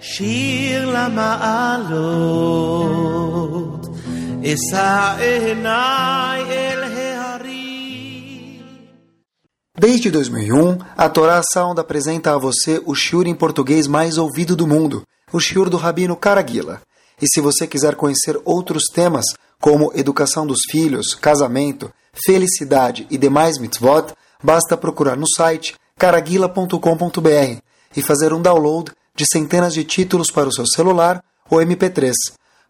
שיר למעלות, אשא עיניי אל ההרים. Desde 2001, a Torá Sound apresenta a você o shiur em português mais ouvido do mundo, o shiur do Rabino Caraguila. E se você quiser conhecer outros temas, como educação dos filhos, casamento, felicidade e demais mitzvot, basta procurar no site caraguila.com.br e fazer um download de centenas de títulos para o seu celular ou MP3.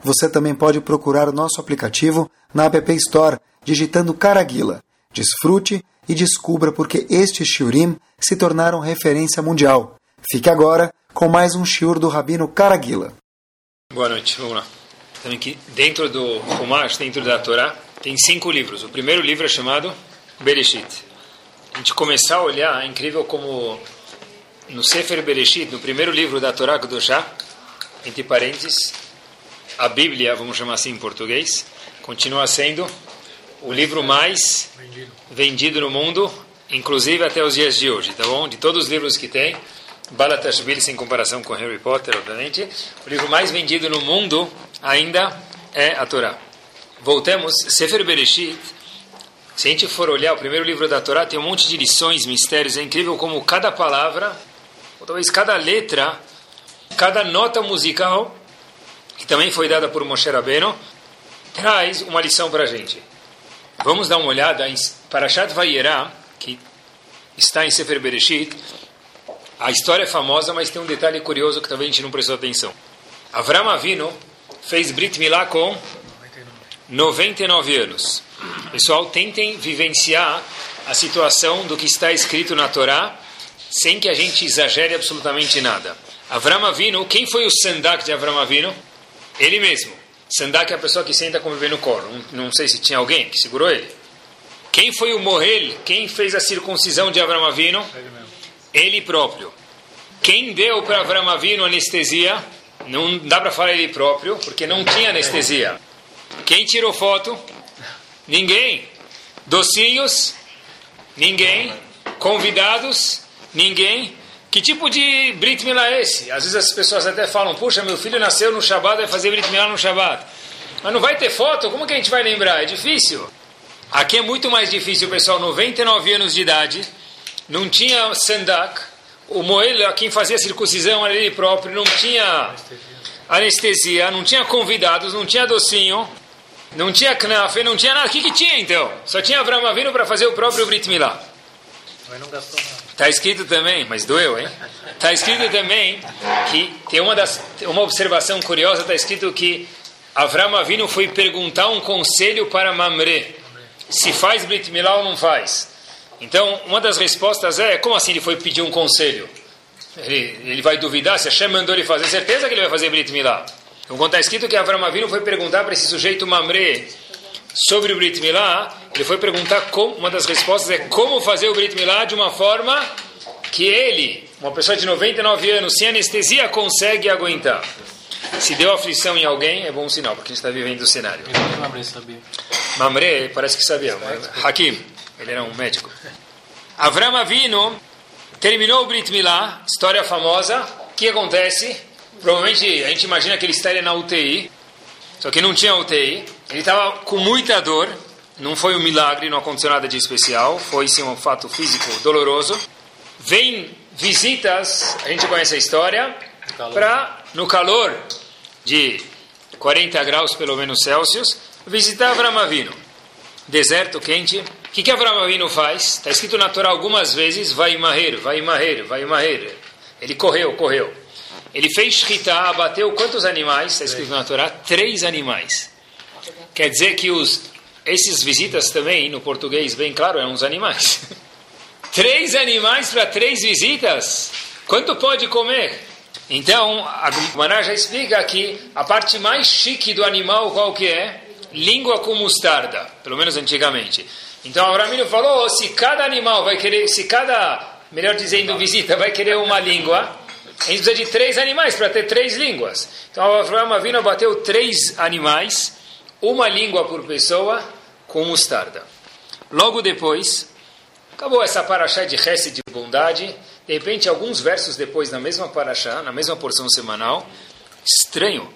Você também pode procurar o nosso aplicativo na App Store, digitando Caraguila. Desfrute e descubra porque estes shiurim se tornaram referência mundial. Fique agora com mais um shiur do Rabino Caraguila. Boa noite, vamos lá. Também dentro do Humash, dentro da Torá, tem cinco livros. O primeiro livro é chamado Bereshit. A gente começar a olhar, é incrível como no Sefer Bereshit, no primeiro livro da Torá Kedoshá, entre parênteses, a Bíblia, vamos chamar assim em português, continua sendo o livro mais vendido no mundo, inclusive até os dias de hoje, tá bom? De todos os livros que tem, Balatashvili, sem comparação com Harry Potter, obviamente, o livro mais vendido no mundo ainda é a Torá. Voltemos, Sefer Bereshit, se a gente for olhar o primeiro livro da Torá, tem um monte de lições, mistérios, é incrível como cada palavra, ou talvez cada letra, cada nota musical, que também foi dada por Moshe Rabbeinu, traz uma lição para a gente. Vamos dar uma olhada em Parashat Vayera, que está em Sefer Bereshit. A história é famosa, mas tem um detalhe curioso que talvez a gente não prestou atenção. Avram Avinu fez Brit Milá com 99 anos. Pessoal, tentem vivenciar a situação do que está escrito na Torá, sem que a gente exagere absolutamente nada. Avram Avinu, quem foi o Sandak de Avram Avinu? Ele mesmo. Sandak é a pessoa que senta com o bebê no colo. Não, não sei se tinha alguém que segurou ele. Quem foi o Mohel? Quem fez a circuncisão de Avram Avinu? Ele próprio. Quem deu para Avram Avinu anestesia? Não dá para falar ele próprio, porque não tinha anestesia. Quem tirou foto? Ninguém. Docinhos? Ninguém. Convidados? Ninguém. Que tipo de Brit Milá é esse? Às vezes as pessoas até falam, puxa, meu filho nasceu no Shabat, vai fazer Brit Milá no Shabat. Mas não vai ter foto? Como que a gente vai lembrar? É difícil. Aqui é muito mais difícil, pessoal. 99 anos de idade, não tinha Sandak. O Moel, quem fazia circuncisão era ele próprio, não tinha anestesia, não tinha convidados, não tinha docinho, não tinha knafe, não tinha nada. O que, que tinha então? Só tinha Avram Avinu para fazer o próprio Brit Milá. Mas não gastou nada. Está escrito também, mas doeu, hein? Está escrito também que tem uma, das, uma observação curiosa, está escrito que Avram Avinu foi perguntar um conselho para Mamre, se faz Brit Milá ou não faz. Então, uma das respostas é, como assim ele foi pedir um conselho? Ele, ele vai duvidar se Hashem mandou ele fazer, certeza que ele vai fazer Brit Milá. Então, quando está escrito que Avram Avinu foi perguntar para esse sujeito Mamre sobre o Brit Milá, ele foi perguntar como, uma das respostas é como fazer o Brit Milá de uma forma que ele, uma pessoa de 99 anos, sem anestesia, consegue aguentar. Se deu aflição em alguém, é bom sinal, porque a gente está vivendo o cenário. Mamre sabia. Mamre parece que sabia, mas Hakim, ele era um médico. Avram Avinu terminou o Brit Milá, história famosa. O que acontece? Provavelmente a gente imagina que ele estaria na UTI, só que não tinha UTI. Ele estava com muita dor. Não foi um milagre, não aconteceu nada de especial. Foi sim um fato físico doloroso. Vem visitas, a gente conhece a história, para no calor de 40 graus pelo menos Celsius, visitar Avram Avinu. Deserto quente. O que, que Avram Avinu faz? Está escrito na Torá algumas vezes, vai marrer, vai marrer, vai marrer. Ele correu, correu. Ele fez shkita, abateu quantos animais? Está escrito na Torá? Três animais. Quer dizer que os, esses visitas também, no português, bem claro, eram uns animais. três animais para três visitas? Quanto pode comer? Então, a Gumará já explica que a parte mais chique do animal qual que é? Língua com mostarda, pelo menos antigamente. Então, Abraão falou, se cada animal vai querer, se cada, melhor dizendo, visita vai querer uma língua, a gente precisa de três animais para ter três línguas. Então, Abraão Avino bateu três animais, uma língua por pessoa, com mostarda. Logo depois, Acabou essa paraxá de Hesed de bondade. De repente, alguns versos depois, na mesma paraxá, na mesma porção semanal, estranho,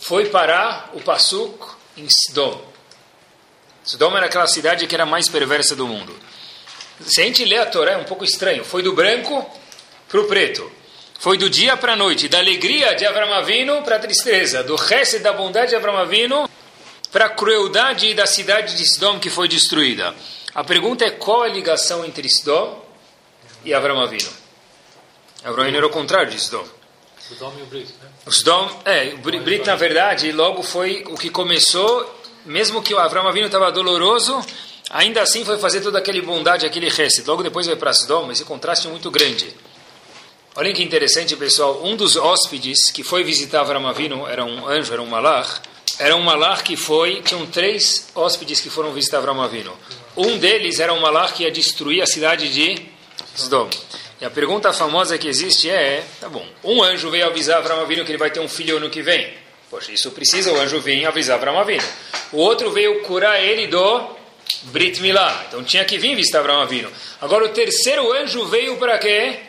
foi parar o Passuk em Sidom. Sidom era aquela cidade que era mais perversa do mundo. Se a gente lê a Torá, é um pouco estranho. Foi do branco para o preto. Foi do dia para a noite, da alegria de Avram Avinu para a tristeza, do resto da bondade de Avram Avinu para a crueldade da cidade de Sidom que foi destruída. A pergunta é qual a ligação entre Sidom e Avram Avinu? Avram Avinu era o contrário de Sidom. Sodom e o Brit, né? O Sidom, é, o Brit, na verdade, logo foi o que começou, mesmo que o Avram Avinu estava doloroso, ainda assim foi fazer toda aquela bondade, aquele resto. Logo depois vai para Sidom, esse contraste é muito grande. Olhem que interessante, pessoal. Um dos hóspedes que foi visitar Avram Avinu era um anjo, era um malach. Era um malach que foi... Tinham três hóspedes que foram visitar Avram Avinu. Um deles era um malach que ia destruir a cidade de Sodom. E a pergunta famosa que existe é... Tá bom, um anjo veio avisar Avram Avinu que ele vai ter um filho ano que vem. Poxa, isso precisa o anjo vir avisar Avram Avinu. O outro veio curar ele do Brit Milá. Então tinha que vir visitar Avram Avinu. Agora o terceiro anjo veio para quê?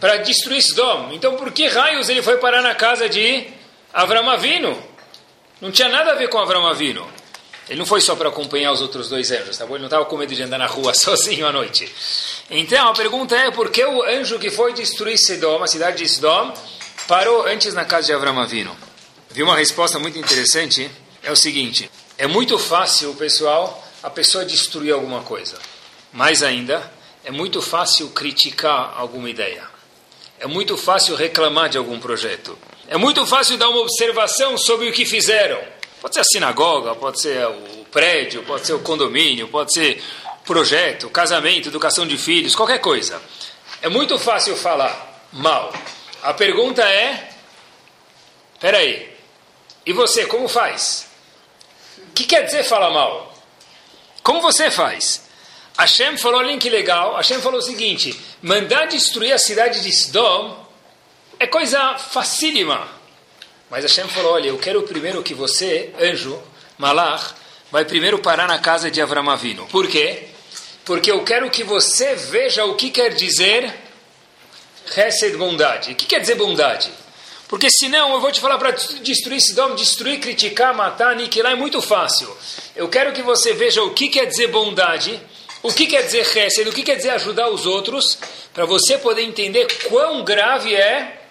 para destruir Sodom. Então, por que raios ele foi parar na casa de Avram Avinu? Não tinha nada a ver com Avram Avinu. Ele não foi só para acompanhar os outros dois anjos, tá bom? Ele não estava com medo de andar na rua sozinho à noite. Então, a pergunta é, por que o anjo que foi destruir Sodom, a cidade de Sodom, parou antes na casa de Avram Avinu? Vi uma resposta muito interessante, é o seguinte, é muito fácil, pessoal, a pessoa destruir alguma coisa. Mais ainda, é muito fácil criticar alguma ideia. É muito fácil reclamar de algum projeto. É muito fácil dar uma observação sobre o que fizeram. Pode ser a sinagoga, pode ser o prédio, pode ser o condomínio, pode ser projeto, casamento, educação de filhos, qualquer coisa. É muito fácil falar mal. A pergunta é: peraí, e você como faz? O que quer dizer falar mal? Como você faz? Hashem falou, olhem que legal, Hashem falou o seguinte, mandar destruir a cidade de Sodom é coisa facílima. Mas Hashem falou, olha, eu quero primeiro que você, anjo, Malach, vai primeiro parar na casa de Avram Avinu. Por quê? Porque eu quero que você veja o que quer dizer Hesed, bondade. O que quer dizer bondade? Porque senão eu vou te falar para destruir Sodom, destruir, criticar, matar, aniquilar, é muito fácil. Eu quero que você veja o que quer dizer bondade o que quer dizer Hesed? O que quer dizer ajudar os outros? Para você poder entender quão grave é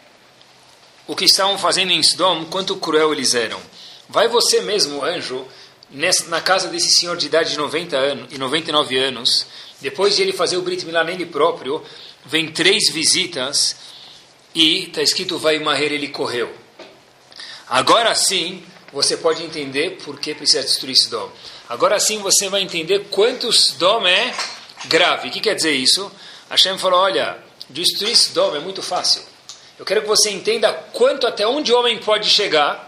o que estavam fazendo em Sodom, quanto cruel eles eram. Vai você mesmo, anjo, nessa, na casa desse senhor de idade de 90 anos, e 99 anos, depois de ele fazer o Brit Milá nele próprio, vem três visitas e está escrito vai Maher, ele correu. Agora sim, você pode entender por que precisa destruir Sodom. Agora sim você vai entender quantos dom é grave. O que quer dizer isso? Hashem falou, olha, destruir dom é muito fácil. Eu quero que você entenda quanto até onde o homem pode chegar.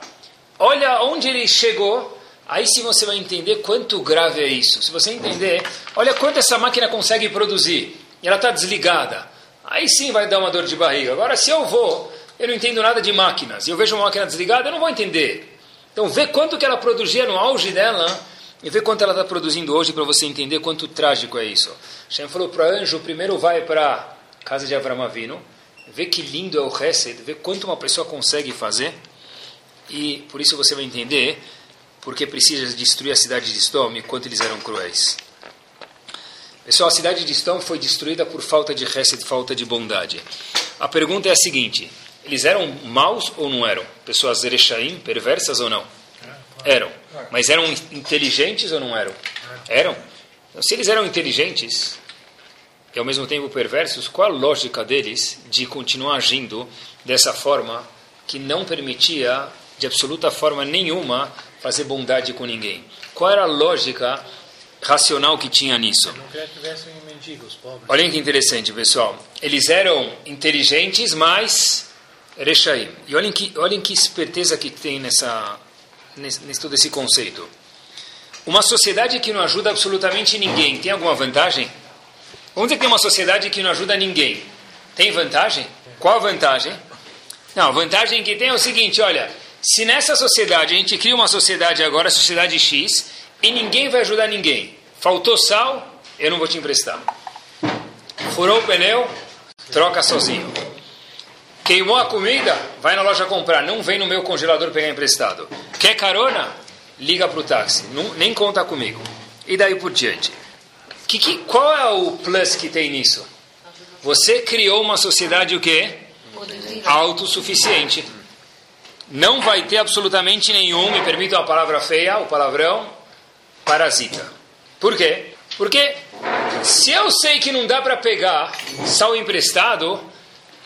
Olha onde ele chegou. Aí sim você vai entender quanto grave é isso. Se você entender, olha quanto essa máquina consegue produzir. E ela está desligada. Aí sim vai dar uma dor de barriga. Agora, se eu vou, eu não entendo nada de máquinas, e eu vejo uma máquina desligada, eu não vou entender. Então, vê quanto que ela produzia no auge dela e vê quanto ela está produzindo hoje para você entender quanto trágico é isso. Shem falou para anjo, primeiro vai para casa de Avram Avinu, vê que lindo é o Hesed, vê quanto uma pessoa consegue fazer, e por isso você vai entender porque precisa destruir a cidade de Stom e quanto eles eram cruéis. Pessoal, a cidade de Stom foi destruída por falta de Hesed, falta de bondade. A pergunta é a seguinte, eles eram maus ou não eram? Pessoas Erechaim, perversas ou não? Eram. Mas eram inteligentes ou não eram? Eram. Então, se eles eram inteligentes e ao mesmo tempo perversos, qual a lógica deles de continuar agindo dessa forma que não permitia, de absoluta forma nenhuma, fazer bondade com ninguém? Qual era a lógica racional que tinha nisso? Que mendigos. Olhem que interessante, pessoal. Eles eram inteligentes, mas Rechaim. E olhem que, olhem que esperteza que tem nessa, nesse, nesse todo esse conceito. Uma sociedade que não ajuda absolutamente ninguém, tem alguma vantagem? Vamos dizer que tem uma sociedade que não ajuda ninguém. Tem vantagem? Qual a vantagem? Não, a vantagem que tem é o seguinte, olha, se nessa sociedade, a gente cria uma sociedade agora, sociedade X, e ninguém vai ajudar ninguém. Faltou sal, eu não vou te emprestar. Furou o pneu, troca sozinho. Queimou a comida, vai na loja comprar. Não vem no meu congelador pegar emprestado. Quer carona? Liga para o táxi. Não, nem conta comigo. E daí por diante. Que, que, qual é o plus que tem nisso? Você criou uma sociedade o quê? Autossuficiente. Não vai ter absolutamente nenhum, me permito a palavra feia, o palavrão, parasita. Por quê? Porque se eu sei que não dá para pegar sal emprestado,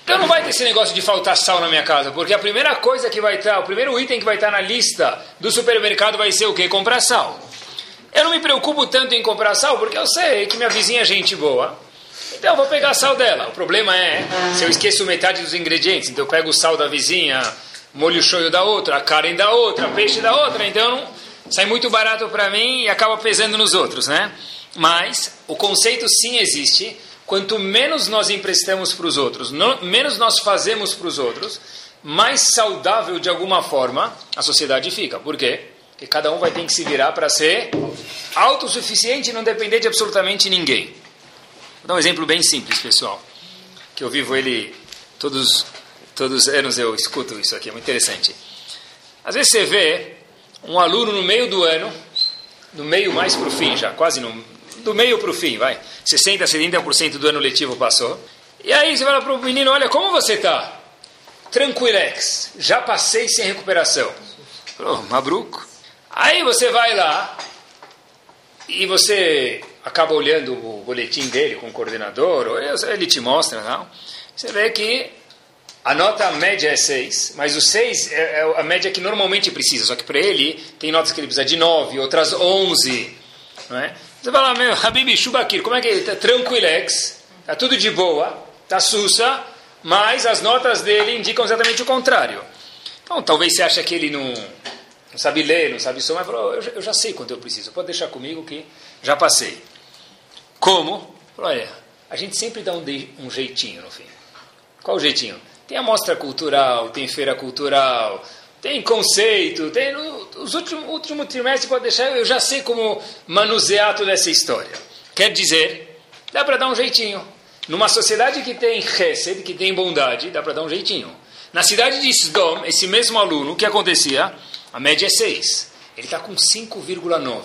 então não vai ter esse negócio de faltar sal na minha casa, porque a primeira coisa que vai estar, o primeiro item que vai estar na lista do supermercado vai ser o quê? Comprar sal. Eu não me preocupo tanto em comprar sal, porque eu sei que minha vizinha é gente boa. Então eu vou pegar sal dela. O problema é se eu esqueço metade dos ingredientes. Então eu pego o sal da vizinha, molho shoyu da outra, a carne da outra, peixe da outra. Então sai muito barato para mim e acaba pesando nos outros, né? Mas o conceito sim existe. Quanto menos nós emprestamos para os outros, menos nós fazemos para os outros, mais saudável de alguma forma a sociedade fica. Por quê? Porque cada um vai ter que se virar para ser autossuficiente e não depender de absolutamente ninguém. Vou dar um exemplo bem simples, pessoal, que eu vivo ele todos todos os anos eu escuto isso aqui, é muito interessante. Às vezes você vê um aluno no meio do ano, no meio mais para o fim já, quase no, do meio para o fim, vai. 60%, 70% do ano letivo passou. E aí você fala para o menino, olha, como você está? Tranquilex, já passei sem recuperação. Falou, Mabruco. Aí você vai lá e você acaba olhando o boletim dele com o coordenador, ou ele te mostra, não? Você vê que a nota média é 6, mas o 6 é, é a média que normalmente precisa, só que para ele tem notas que ele precisa de 9, outras 11, não é? Você fala, meu, Habib Shubakir, como é que ele está? Tranquilex, está tudo de boa, está sussa, mas as notas dele indicam exatamente o contrário. Então, talvez você ache que ele não, não sabe ler, não sabe somar, falou, eu, eu já sei quanto eu preciso, pode deixar comigo que já passei. Como? Falou, olha, a gente sempre dá um, de, um jeitinho no fim. Qual o jeitinho? Tem amostra cultural, tem feira cultural, tem conceito, tem os últimos último trimestre pode deixar, eu já sei como manusear toda essa história. Quer dizer, dá para dar um jeitinho. Numa sociedade que tem chesed, que tem bondade, dá para dar um jeitinho. Na cidade de Sdom, esse mesmo aluno, o que acontecia? A média é 6. Ele está com 5,9.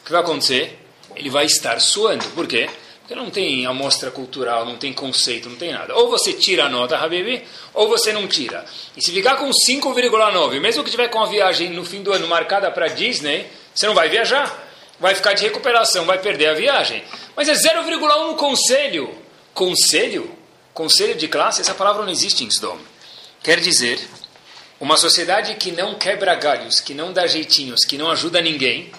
O que vai acontecer? Ele vai estar suando. Por quê? Porque não tem amostra cultural, não tem conceito, não tem nada. Ou você tira a nota, Habibi, ou você não tira. E se ficar com 5,9, mesmo que tiver com a viagem no fim do ano marcada para Disney, você não vai viajar. Vai ficar de recuperação, vai perder a viagem. Mas é 0,1 conselho. Conselho? Conselho de classe? Essa palavra não existe em Sdom. Quer dizer, uma sociedade que não quebra galhos, que não dá jeitinhos, que não ajuda ninguém,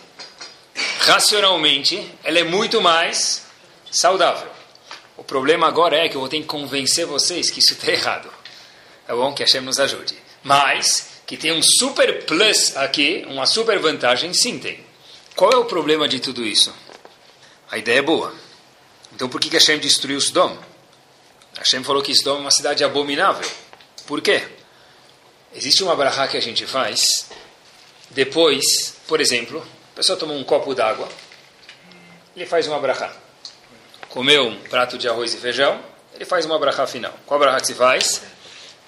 racionalmente, ela é muito mais saudável. O problema agora é que eu vou ter que convencer vocês que isso está errado. É bom que Hashem nos ajude. Mas, que tem um super plus aqui, uma super vantagem, sim tem. Qual é o problema de tudo isso? A ideia é boa. Então por que, que Hashem destruiu Sodom? Hashem falou que Sodom é uma cidade abominável. Por quê? Existe uma brahá que a gente faz. Depois, por exemplo, a pessoa toma um copo d'água. Ele faz uma brahá comeu um prato de arroz e feijão, ele faz uma brachá final. Qual brachá que se faz?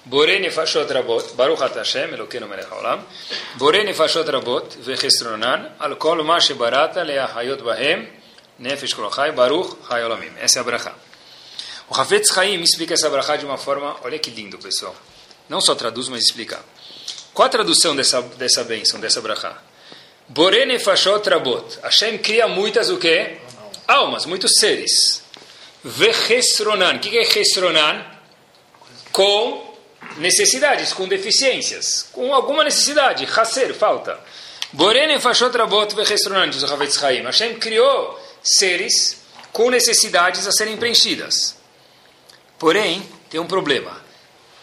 Borei fashot rabot, Baruch at Hashem, Elokeinu melech haolam, Borei fashot rabot, vechestronan, al kol ma shebarata leahayot bahem, nefesh kolochai, Baruch hayolamim. Essa é a brachá. O Hafetz Chaim explica essa brachá de uma forma, olha que lindo, pessoal. Não só traduz, mas explica. Qual a tradução dessa, dessa bênção, dessa brachá? Borei fashot rabot. Hashem cria muitas o quê? almas, muitos seres. Vechesronan. O que é Chesronan? Com necessidades, com deficiências, com alguma necessidade. Haser, falta. Borene fashot rabot vechesronan, diz o Havetz Haim. Hashem criou seres com necessidades a serem preenchidas. Porém, tem um problema.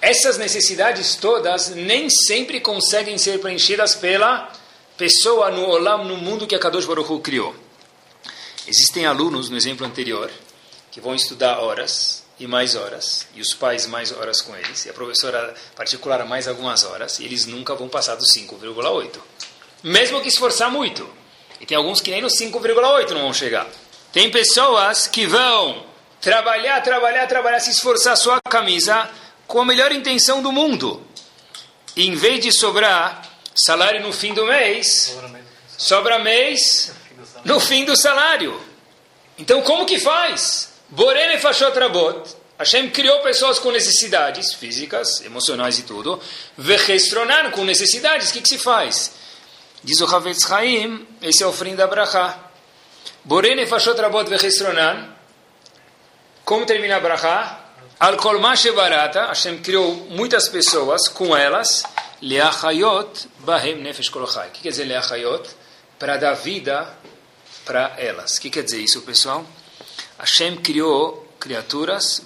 Essas necessidades todas nem sempre conseguem ser preenchidas pela pessoa no Olam, no mundo que a Kadosh Baruch Hu criou. Existem alunos, no exemplo anterior, que vão estudar horas e mais horas, e os pais mais horas com eles, e a professora particular mais algumas horas, e eles nunca vão passar do 5,8. Mesmo que esforçar muito. E tem alguns que nem no 5,8 não vão chegar. Tem pessoas que vão trabalhar, trabalhar, trabalhar, se esforçar sua camisa com a melhor intenção do mundo. E em vez de sobrar salário no fim do mês, sobra mês no fim do salário. Então, como que faz? Borene fachot rabot. Hashem criou pessoas com necessidades físicas, emocionais e tudo. Vechestronan, com necessidades, o que, que se faz? Diz o Havetz Haim, esse é o fim da Bracha. Borene fachot rabot vechestronan. Como termina a Bracha? Al kolmashe barata, Hashem criou muitas pessoas com elas. Leachayot bahem nefesh kolochai. O que quer dizer leachayot? Para dar vida para elas. O que quer dizer isso, pessoal? Hashem criou criaturas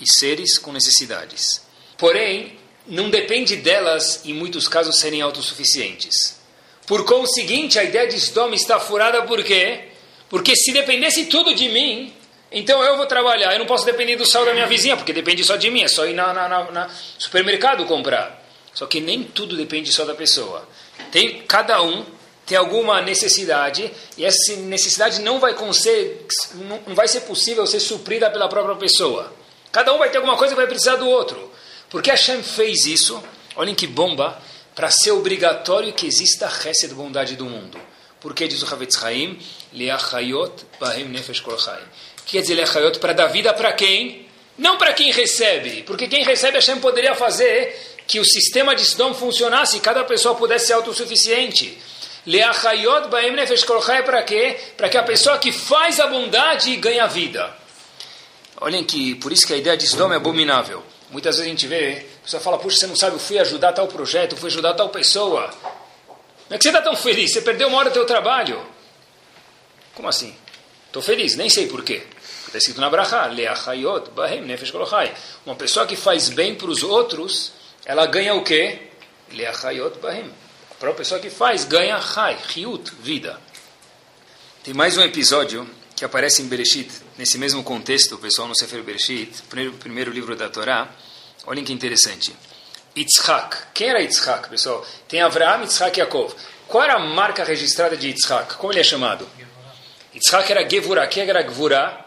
e seres com necessidades. Porém, não depende delas, em muitos casos, serem autossuficientes. Por conseguinte, a ideia de Sdom está furada por quê? Porque se dependesse tudo de mim, então eu vou trabalhar. Eu não posso depender do sal da minha vizinha, porque depende só de mim. É só ir na, na, na, na supermercado comprar. Só que nem tudo depende só da pessoa. Tem cada um tem alguma necessidade e essa necessidade não vai, ser, não vai ser possível ser suprida pela própria pessoa. Cada um vai ter alguma coisa que vai precisar do outro. Porque Hashem fez isso, olhem que bomba, para ser obrigatório que exista a de bondade do mundo. Porque diz o Havetz Leachayot Bahem Nefesh Kol Quer dizer Leachayot para dar vida para quem? Não para quem recebe. Porque quem recebe Hashem poderia fazer que o sistema de Sdom funcionasse e cada pessoa pudesse ser autossuficiente. Leachayot baem nefesh kolchai para quê? Para que a pessoa que faz a bondade ganhe vida. Olhem que, por isso que a ideia de Sdom é abominável. Muitas vezes a gente vê, a pessoa fala, puxa, você não sabe, eu fui ajudar tal projeto, fui ajudar tal pessoa. Como é que você está tão feliz? Você perdeu uma hora do teu trabalho. Como assim? Estou feliz, nem sei porquê. Está escrito na baem nefesh. Uma pessoa que faz bem para os outros, ela ganha o quê? A própria pessoa que faz ganha Hai, Riut, vida. Tem mais um episódio que aparece em Bereshit, nesse mesmo contexto, o pessoal no Sefer Bereshit, primeiro, primeiro livro da Torá. Olhem que interessante. Yitzhak. Quem era Yitzhak, pessoal? Tem Avraham, Yitzhak e Yaakov. Qual era a marca registrada de Yitzhak? Como ele é chamado? Yitzhak era Gevurah. Quem era Gevurah?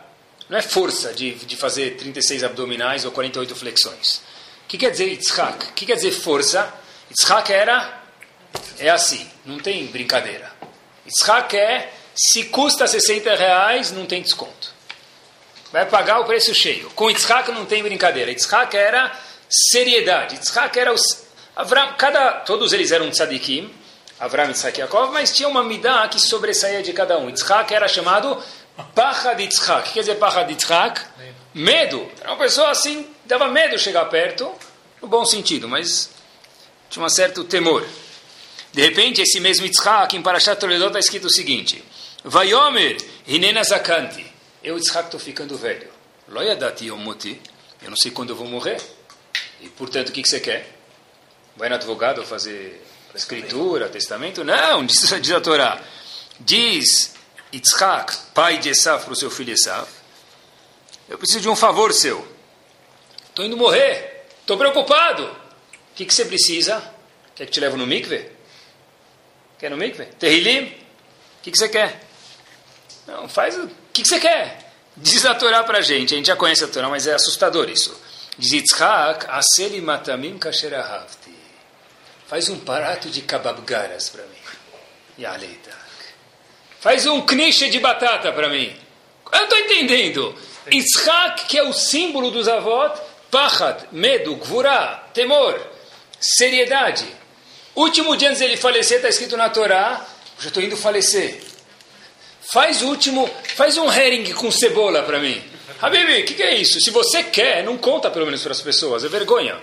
Não é força de, de fazer 36 abdominais ou 48 flexões. O que quer dizer Yitzhak? O que quer dizer força? Yitzhak era é assim, não tem brincadeira. Yitzhak é, se custa 60 reais, não tem desconto. Vai pagar o preço cheio. Com Yitzhak não tem brincadeira. Yitzhak era seriedade. Yitzhak era os... Avram, cada, todos eles eram tzadikim, Avram, Yitzhak e Yaakov, mas tinha uma midah que sobressaía de cada um. Yitzhak era chamado Pachad Yitzhak. O que quer dizer Pachad Yitzhak? Medo. Era uma pessoa assim, dava medo chegar perto, no bom sentido, mas tinha um certo temor. De repente, esse mesmo Yitzhak, em Parashat Toledot, está escrito o seguinte: Vayomer, Hinena Zakanti. Eu, Yitzhak, estou ficando velho. Loyadati Yomoti. Eu não sei quando eu vou morrer. E, portanto, o que, que você quer? Vai no advogado fazer escritura, testamento? Não, diz, diz a Torá. Diz Yitzhak, pai de Esav, para o seu filho Esav. Eu preciso de um favor seu. Estou indo morrer. Estou preocupado. O que, que você precisa? Quer que te leve no mikve? Quer no mikve? Terrilim? O que, que você quer? Não, faz o que, que você quer. Diz a Torá para a gente, a gente já conhece a Torá, mas é assustador isso. Diz Yitzhak, aseli matamim kasherahavti. Faz um prato de kababgaras para mim. Yaleitak. Faz um kniche de batata para mim. Eu estou entendendo. Yitzhak, que é o símbolo dos avós, pachad, medo, gvurá, temor, seriedade. Último dia antes dele falecer, está escrito na Torá, já estou indo falecer. Faz o último, faz um herring com cebola para mim. Habibi, o que, que, é isso? Se você quer, não conta pelo menos para as pessoas, é vergonha.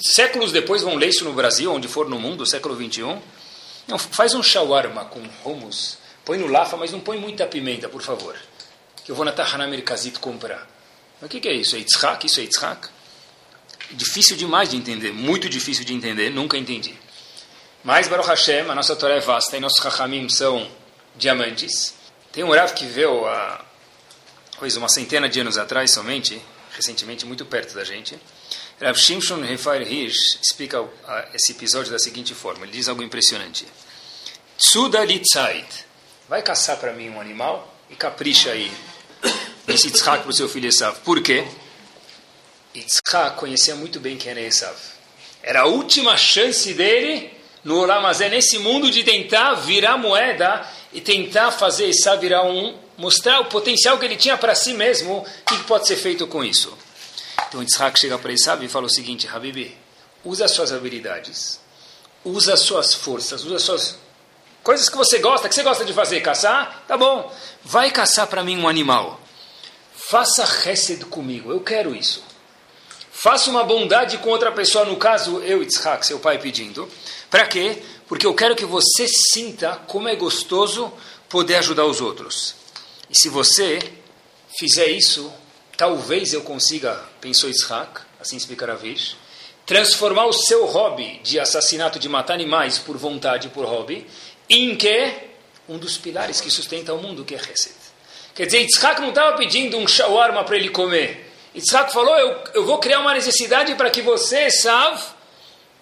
Séculos depois vão ler isso no Brasil, onde for no mundo, século 21. Não, faz um shawarma com hummus, põe no lafa, mas não põe muita pimenta, por favor. Que eu vou na Tahana Merkazit comprar. Mas o que, que é isso? É Yitzhak? Isso é Yitzhak? Difícil demais de entender, muito difícil de entender, nunca entendi. Mas, Baruch Hashem, a nossa Torá é vasta e nossos Chachamim são diamantes. Tem um Rav que veio há pois, uma centena de anos atrás somente, recentemente, muito perto da gente. Rav Shimshon Refair Hirsch explica esse episódio da seguinte forma: ele diz algo impressionante. Tsuda Litzait, vai caçar para mim um animal e capricha aí. disse Yitzhak para o seu filho Esav. Por quê? Yitzhak conhecia muito bem quem era Esav. Era a última chance dele no Olamazé, nesse mundo, de tentar virar moeda e tentar fazer Esav virar um, mostrar o potencial que ele tinha para si mesmo, o que pode ser feito com isso. Então Yitzhak chega para Esav e fala o seguinte, Habibi, usa suas habilidades, usa suas forças, usa suas coisas que você gosta, que você gosta de fazer, caçar, tá bom, vai caçar para mim um animal. Faça resed comigo, eu quero isso. Faça uma bondade com outra pessoa, no caso eu, Yitzhak, seu pai pedindo. Para quê? Porque eu quero que você sinta como é gostoso poder ajudar os outros. E se você fizer isso, talvez eu consiga, pensou Yitzhak, assim explica Ravish, transformar o seu hobby de assassinato, de matar animais por vontade, por hobby, em que? Um dos pilares que sustenta o mundo, que é Hesed. Quer dizer, Yitzhak não estava pedindo um shawarma para ele comer. Yitzhak falou, eu, eu vou criar uma necessidade para que você, Sav,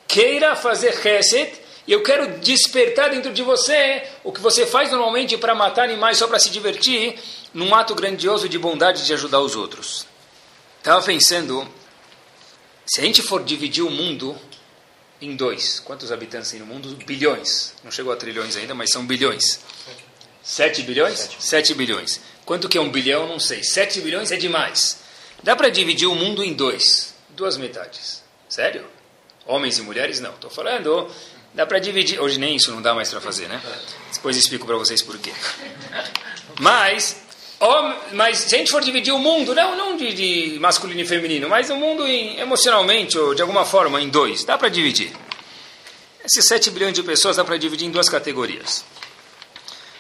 queira fazer Hesed, e eu quero despertar dentro de você o que você faz normalmente para matar animais só para se divertir, num ato grandioso de bondade de ajudar os outros. Estava pensando, se a gente for dividir o mundo em dois, quantos habitantes tem no mundo? Bilhões. Não chegou a trilhões ainda, mas são bilhões. Sete bilhões? Sete, Sete bilhões. Quanto que é um bilhão? Não sei. Sete bilhões é demais. Dá para dividir o mundo em dois, duas metades. Sério? Homens e mulheres? Não. Estou falando, dá para dividir. Hoje nem isso não dá mais para fazer, né? Depois explico para vocês por quê. Mas, mas se a gente for dividir o mundo, não, não de, de masculino e feminino, mas o mundo em, emocionalmente ou de alguma forma em dois, dá para dividir. Esses 7 bilhões de pessoas dá para dividir em duas categorias.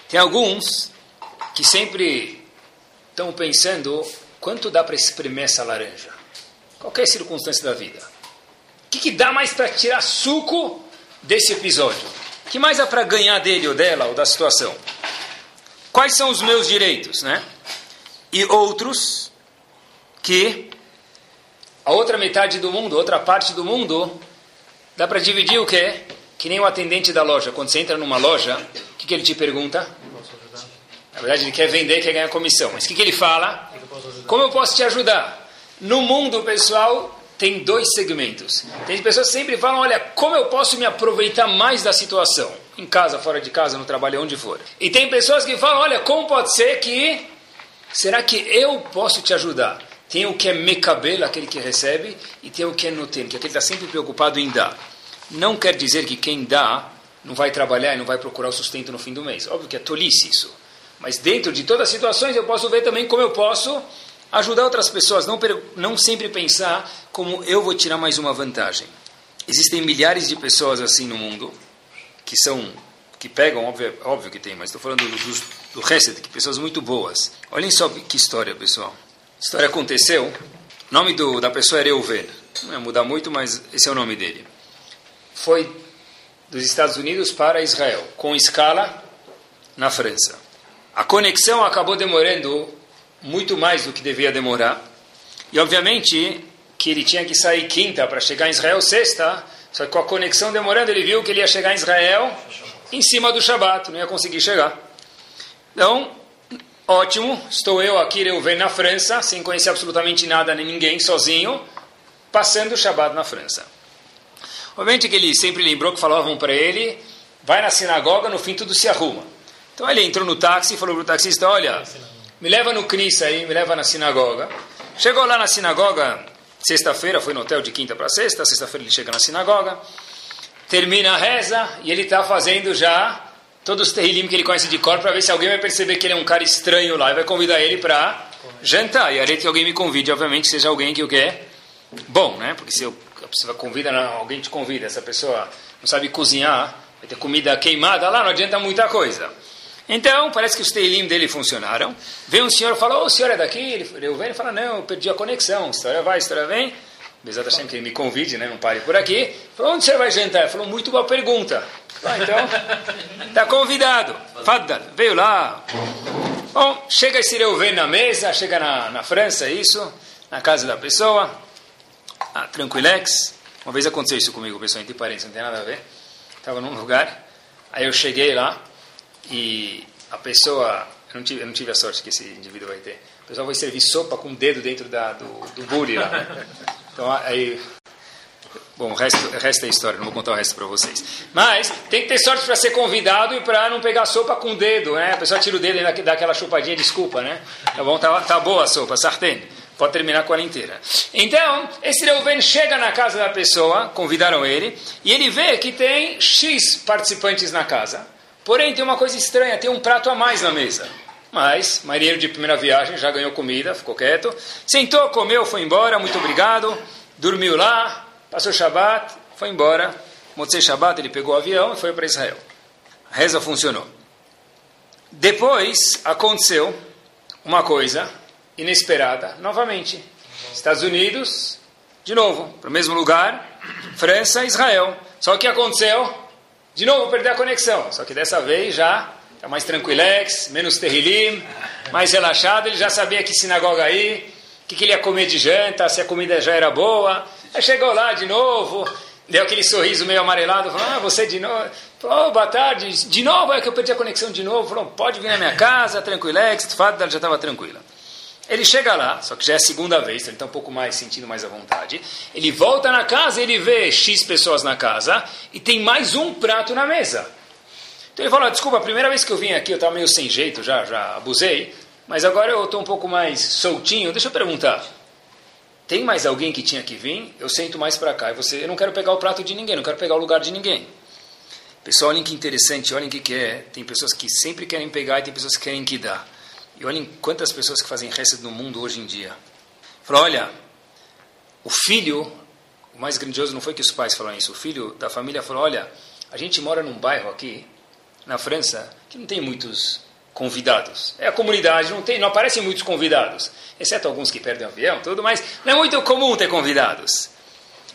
Tem alguns que sempre estão pensando quanto dá para espremer essa laranja. Qualquer circunstância da vida. O que, que dá mais para tirar suco desse episódio? O que mais dá para ganhar dele ou dela ou da situação? Quais são os meus direitos, né? E outros que a outra metade do mundo, outra parte do mundo, dá para dividir o quê? Que nem o atendente da loja. Quando você entra numa loja, o que, que ele te pergunta? Na verdade, ele quer vender, quer ganhar comissão. Mas o que, que ele fala? Como eu posso te ajudar? No mundo, pessoal, tem dois segmentos. Tem pessoas que sempre falam, olha, como eu posso me aproveitar mais da situação? Em casa, fora de casa, no trabalho, onde for. E tem pessoas que falam, olha, como pode ser que... Será que eu posso te ajudar? Tem o que é mecabelo, aquele que recebe, e tem o que é notem, que é aquele que está sempre preocupado em dar. Não quer dizer que quem dá não vai trabalhar e não vai procurar o sustento no fim do mês. Óbvio que é tolice isso. Mas dentro de todas as situações eu posso ver também como eu posso ajudar outras pessoas, não, não sempre pensar como eu vou tirar mais uma vantagem. Existem milhares de pessoas assim no mundo que são que pegam, óbvio, óbvio que tem, mas estou falando do, Hesed, que pessoas muito boas. Olhem só que história, pessoal. A história aconteceu, o nome do, da pessoa era Euven. Não ia mudar muito, mas esse é o nome dele. Foi dos Estados Unidos para Israel, com escala na França. A conexão acabou demorando muito mais do que devia demorar. E, obviamente, que ele tinha que sair quinta para chegar em Israel sexta, só que com a conexão demorando, ele viu que ele ia chegar em Israel em cima do Shabat, não ia conseguir chegar. Então, ótimo, estou eu aqui, eu venho na França, sem conhecer absolutamente nada nem ninguém, sozinho, passando o Shabat na França. Obviamente que ele sempre lembrou que falavam para ele, vai na sinagoga, no fim tudo se arruma. Então ele entrou no táxi e falou para o taxista, olha, me leva no Cris aí, me leva na sinagoga. Chegou lá na sinagoga, sexta-feira, foi no hotel de quinta para sexta, sexta-feira ele chega na sinagoga, termina a reza e ele está fazendo já todos os terrilim que ele conhece de cor para ver se alguém vai perceber que ele é um cara estranho lá e vai convidar ele para jantar. E a que alguém me convide, obviamente, seja alguém que o quer bom, né? Porque se eu, você convida, alguém te convida, essa pessoa não sabe cozinhar, vai ter comida queimada lá, não adianta muita coisa. Então, parece que os teilim dele funcionaram. Vem um senhor e fala, oh, o senhor é daqui? Ele, ele vem e fala, não, eu perdi a conexão. História vai, história vem. Bezat Hashem que me convide, né, não pare por aqui. Falou, onde você vai jantar? Ele falou, muito boa pergunta. Ah, então, está convidado. Faddal, veio lá. Bom, chega esse Reuven na mesa, chega na, na França, isso, na casa da pessoa. Ah, tranquilex. Uma vez aconteceu isso comigo, pessoal, entre parentes, não tem nada a ver. Estava num lugar, aí eu cheguei lá, e a pessoa Eu não, tive, eu não tive a sorte que esse indivíduo vai ter. O pessoal vai servir sopa com o dedo dentro da, do, do lá. Então, aí... Bom, o resto, resto é história, não vou contar o resto para vocês. Mas tem que ter sorte para ser convidado e para não pegar sopa com o dedo, né? A pessoa tira o dedo e dá aquela chupadinha, desculpa, né? Tá bom, tá, tá boa a sopa, sartén. Pode terminar com ela inteira. Então, esse Reuven chega na casa da pessoa, convidaram ele, e ele vê que tem X participantes na casa. Porém, tem uma coisa estranha, tem um prato a mais na mesa. Mas, marinheiro de primeira viagem, já ganhou comida, ficou quieto. Sentou, comeu, foi embora, muito obrigado. Dormiu lá, passou Shabat, foi embora. Motzei Shabat, ele pegou o avião e foi para Israel. A reza funcionou. Depois, aconteceu uma coisa inesperada, novamente. Estados Unidos, de novo, para o mesmo lugar, França, Israel. Só que aconteceu, de novo, perder a conexão. Só que dessa vez já está mais tranquilex, menos terrilim, mais relaxado. Ele já sabia que sinagoga aí, o que, que ele ia comer de janta, se a comida já era boa. Aí chegou lá de novo, deu aquele sorriso meio amarelado, falou, ah, você de novo, oh, boa tarde, de novo, é que eu perdi a conexão de novo, falou, pode vir na minha casa, tranquilex, fato já estava tranquila. Ele chega lá, só que já é a segunda vez, então ele está um pouco mais sentindo mais à vontade. Ele volta na casa, ele vê X pessoas na casa e tem mais um prato na mesa. Então ele fala: Desculpa, a primeira vez que eu vim aqui eu estava meio sem jeito, já, já abusei, mas agora eu estou um pouco mais soltinho. Deixa eu perguntar: tem mais alguém que tinha que vir? Eu sento mais para cá. E você, eu não quero pegar o prato de ninguém, não quero pegar o lugar de ninguém. Pessoal, olhem que interessante, olhem o que, que é. Tem pessoas que sempre querem pegar e tem pessoas que querem que dar. E olhem quantas pessoas que fazem resto no mundo hoje em dia. Fala, olha, o filho, o mais grandioso não foi que os pais falaram isso, o filho da família falou, olha, a gente mora num bairro aqui, na França, que não tem muitos convidados. É a comunidade, não tem, não aparecem muitos convidados, exceto alguns que perdem o avião, tudo, mas não é muito comum ter convidados.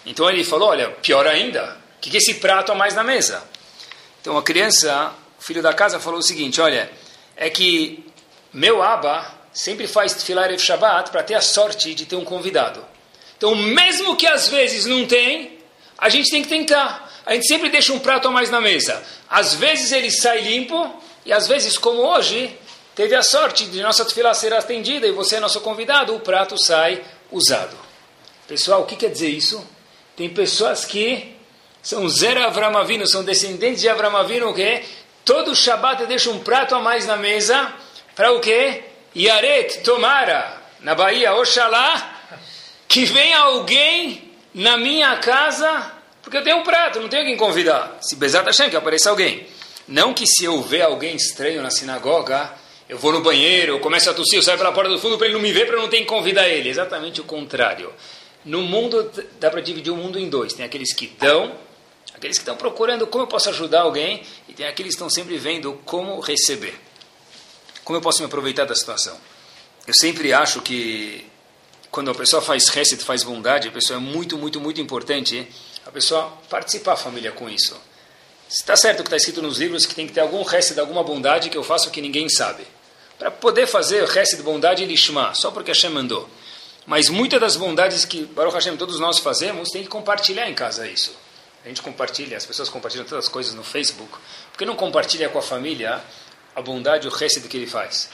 Então ele falou, olha, pior ainda, o que é esse prato a mais na mesa? Então a criança, o filho da casa, falou o seguinte, olha, é que meu Abba sempre faz Tfilah Erev Shabbat para ter a sorte de ter um convidado. Então, mesmo que às vezes não tem, a gente tem que tentar. A gente sempre deixa um prato a mais na mesa. Às vezes ele sai limpo, e às vezes, como hoje, teve a sorte de nossa Tfilah ser atendida e você é nosso convidado, o prato sai usado. Pessoal, o que quer dizer isso? Tem pessoas que são zero Avramavino, são descendentes de Avramavino, que todo Shabbat deixa um prato a mais na mesa para o quê? Yaret, tomara, na Bahia, Oxalá, que venha alguém na minha casa, porque eu tenho um prato, não tenho quem convidar. Se Bezat Hashem, que apareça alguém. Não que se eu ver alguém estranho na sinagoga, eu vou no banheiro, eu começo a tossir, eu saio pela porta do fundo para ele não me ver, para eu não ter que convidar ele. Exatamente o contrário. No mundo, dá para dividir o mundo em dois. Tem aqueles que dão, aqueles que estão procurando como eu posso ajudar alguém, e tem aqueles que estão sempre vendo como receber. Como eu posso me aproveitar da situação? Eu sempre acho que quando a pessoa faz reset, faz bondade, a pessoa é muito, muito, muito importante a pessoa participar a família com isso. Está certo que está escrito nos livros que tem que ter algum de alguma bondade que eu faço que ninguém sabe. Para poder fazer de bondade lishma, só porque Hashem mandou. Mas muitas das bondades que Baruch Hashem todos nós fazemos, tem que compartilhar em casa isso. A gente compartilha, as pessoas compartilham todas as coisas no Facebook. Por que não compartilha com a família a bondade, o resto que ele faz.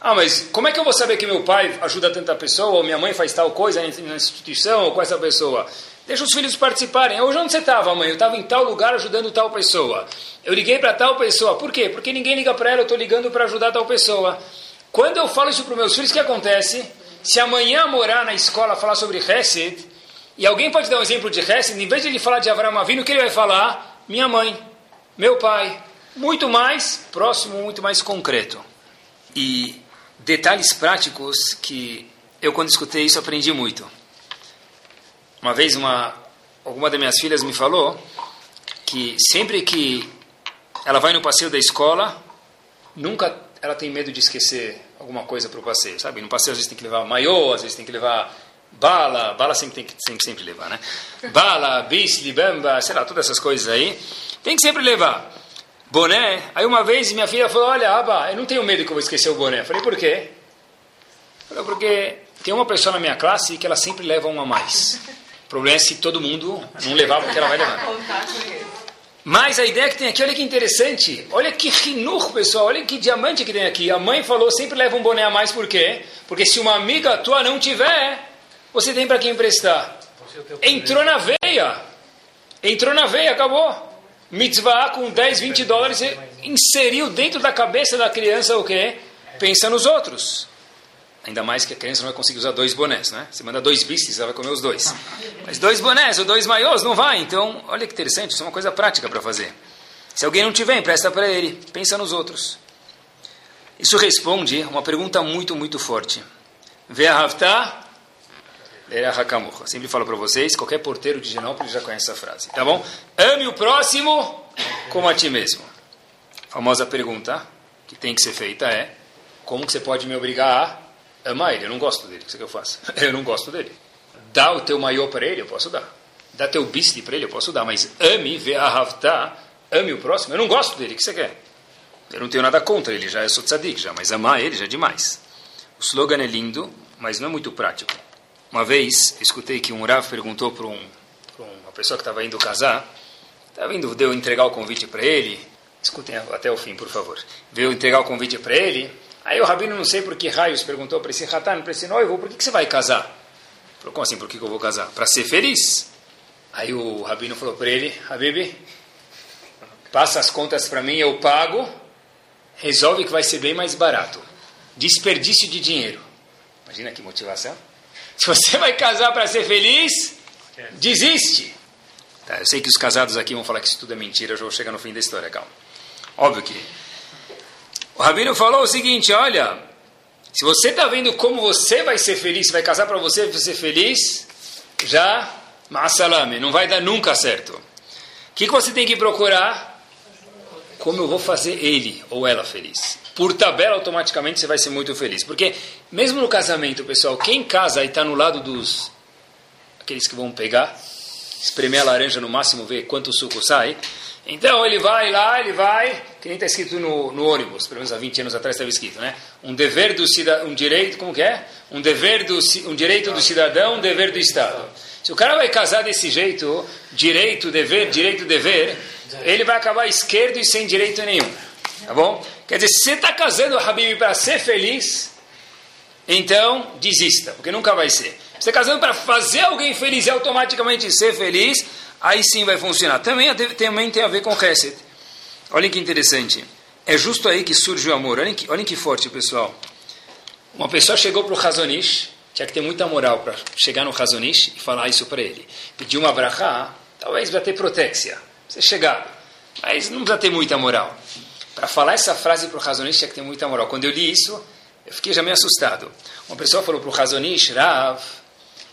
Ah, mas como é que eu vou saber que meu pai ajuda tanta pessoa, ou minha mãe faz tal coisa na instituição, ou com essa pessoa? Deixa os filhos participarem. Hoje onde você estava, mãe? Eu estava em tal lugar ajudando tal pessoa. Eu liguei para tal pessoa. Por quê? Porque ninguém liga para ela, eu estou ligando para ajudar tal pessoa. Quando eu falo isso para meus filhos, o que acontece? Se amanhã morar na escola falar sobre Hesed, e alguém pode dar um exemplo de Hesed, em vez de ele falar de Avram Avinu, o que ele vai falar? Minha mãe, meu pai, muito mais próximo, muito mais concreto. E detalhes práticos que eu, quando escutei isso, aprendi muito. Uma vez, uma, alguma das minhas filhas me falou que sempre que ela vai no passeio da escola, nunca ela tem medo de esquecer alguma coisa para o passeio, sabe? No passeio às vezes tem que levar maiô, às vezes tem que levar bala, bala sempre tem que sempre, sempre levar, né? Bala, bis, libamba, sei lá, todas essas coisas aí, tem que sempre levar boné. Aí uma vez minha filha falou: Olha, Aba, eu não tenho medo que eu vou esquecer o boné. Eu falei: Por quê? Falei: Porque tem uma pessoa na minha classe que ela sempre leva um a mais. O problema é se todo mundo não levar, porque ela vai levar. Mas a ideia que tem aqui, olha que interessante. Olha que rinur, pessoal. Olha que diamante que tem aqui. A mãe falou, sempre leva um boné a mais, por quê? Porque se uma amiga tua não tiver, você tem para quem emprestar. Entrou na veia. Entrou na veia, acabou. Mitzvah com 10, 20 dólares, inseriu dentro da cabeça da criança o quê? Pensa nos outros. Ainda mais que a criança não vai conseguir usar dois bonés, né? Você manda dois bistes, ela vai comer os dois. Mas dois bonés ou dois maiôs não vai. Então, olha que interessante, isso é uma coisa prática para fazer. Se alguém não tiver, empresta para ele. Pensa nos outros. Isso responde uma pergunta muito, muito forte. Ve'ahavta Eu sempre falo para vocês, qualquer porteiro de Genópolis já conhece essa frase. Tá bom? Ame o próximo como a ti mesmo. A famosa pergunta que tem que ser feita é, como que você pode me obrigar a amar ele, eu não gosto dele, o que que eu faça? Eu não gosto dele. Dá o teu maior para ele, eu posso dar. Dá teu bisli para ele, eu posso dar. Mas ame, ve'ahavta, ame o próximo, eu não gosto dele, o que você quer? Eu não tenho nada contra ele, já sou tzadik, já, mas amar ele já é demais. O slogan é lindo, mas não é muito prático. Uma vez, escutei que um Rav perguntou para um, uma pessoa que estava indo casar, estava indo, deu entregar o convite para ele, escutem até o fim, por favor. Veio entregar o convite para ele, Aí o rabino, não sei por que raios, perguntou para esse ratan, para esse noivo, por que, que você vai casar? Falou, como assim, por que, que eu vou casar? Para ser feliz. Aí o rabino falou para ele, Habib, passa as contas para mim, eu pago, resolve que vai ser bem mais barato. Desperdício de dinheiro. Imagina que motivação. Se você vai casar para ser feliz, desiste. Tá, eu sei que os casados aqui vão falar que isso tudo é mentira, eu já vou chegar no fim da história, calma. Óbvio que o Rabino falou o seguinte: olha, se você está vendo como você vai ser feliz, vai casar para você ser feliz, já, massalame, não vai dar nunca certo. O que, que você tem que procurar? Como eu vou fazer ele ou ela feliz. Por tabela, automaticamente você vai ser muito feliz. Porque, mesmo no casamento, pessoal, quem casa e está no lado dos. aqueles que vão pegar, espremer a laranja no máximo, ver quanto suco sai. Então ele vai lá, ele vai, que nem está escrito no, no, ônibus, pelo menos há 20 anos atrás estava escrito, né? Um dever do cidadão, um direito, como que é? Um dever do um direito do cidadão, um dever do Estado. Se o cara vai casar desse jeito, direito, dever, direito, dever, ele vai acabar esquerdo e sem direito nenhum. Tá bom? Quer dizer, se você está casando, Habib, para ser feliz, então desista, porque nunca vai ser. Você está casando para fazer alguém feliz e automaticamente ser feliz, aí sim vai funcionar. Também, também tem a ver com Hesed. Olhem que interessante. É justo aí que surge o amor. Olhem que, olhem que forte, pessoal. Uma pessoa chegou para o Razonish, tinha que ter muita moral para chegar no Razonish e falar isso para ele. Pediu uma brachá, talvez vai ter protécia. Você chegar, mas não precisa ter muita moral. Para falar essa frase para o Razonish tinha que ter muita moral. Quando eu li isso, eu fiquei já meio assustado. Uma pessoa falou para o Razonish, Rav,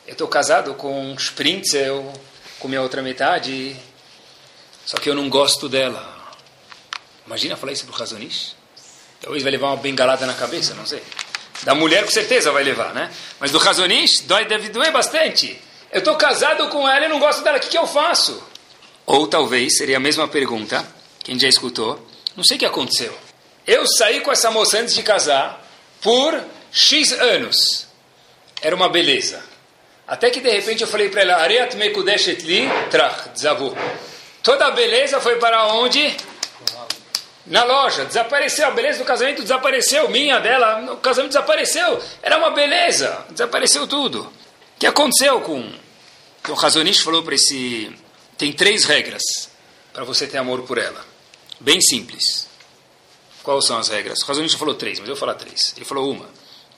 eu estou casado com um Sprinzel, com minha outra metade, só que eu não gosto dela. Imagina falar isso para o Razonish? Talvez vai levar uma bengalada na cabeça, não sei. Da mulher com certeza vai levar, né? Mas do Razonish dói, deve doer bastante. Eu estou casado com ela e não gosto dela, o que, que eu faço? Ou talvez seria a mesma pergunta, quem já escutou, não sei o que aconteceu. Eu saí com essa moça antes de casar por X anos. Era uma beleza. Até que de repente eu falei para ela, Ariat mekudeshet li trach, desavu. Toda a beleza foi para onde? Na loja. Desapareceu. A beleza do casamento desapareceu. Minha, dela, o casamento desapareceu. Era uma beleza. Desapareceu tudo. O que aconteceu com... O Razonish falou para esse... Tem três regras para você ter amor por ela. Bem simples. Quais são as regras? O Razonish falou três, mas eu vou falar três. Ele falou uma,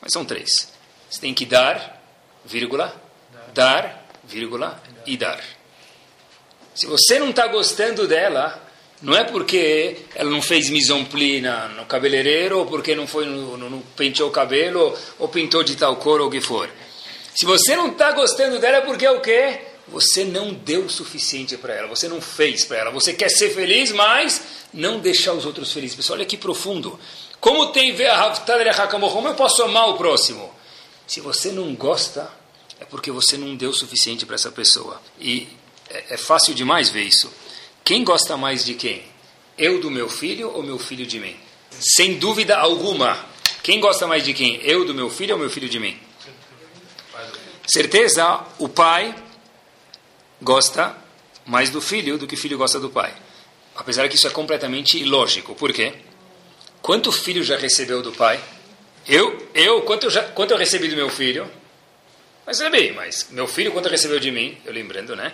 mas são três. Você tem que dar, vírgula, dar, vírgula, e dar. Se você não está gostando dela, não é porque ela não fez misomplina no cabeleireiro, ou porque não foi no, no, no, penteou o cabelo, ou pintou de tal cor, ou o que for. Se você não está gostando dela, é porque é o quê? Você não deu o suficiente para ela, você não fez para ela. Você quer ser feliz, mas não deixar os outros felizes. Pessoal, olha que profundo. Como tem como eu posso amar o próximo? Se você não gosta, é porque você não deu o suficiente para essa pessoa. E é, é fácil demais ver isso. Quem gosta mais de quem? Eu do meu filho ou meu filho de mim? Sem dúvida alguma. Quem gosta mais de quem? Eu do meu filho ou meu filho de mim? Certeza, o pai gosta mais do filho do que o filho gosta do pai. Apesar que isso é completamente ilógico. Por quê? Quanto filho já recebeu do pai? Eu, eu quanto, eu já, quanto eu recebi do meu filho? Mas recebi, mas meu filho quanto recebeu de mim? Eu lembrando, né?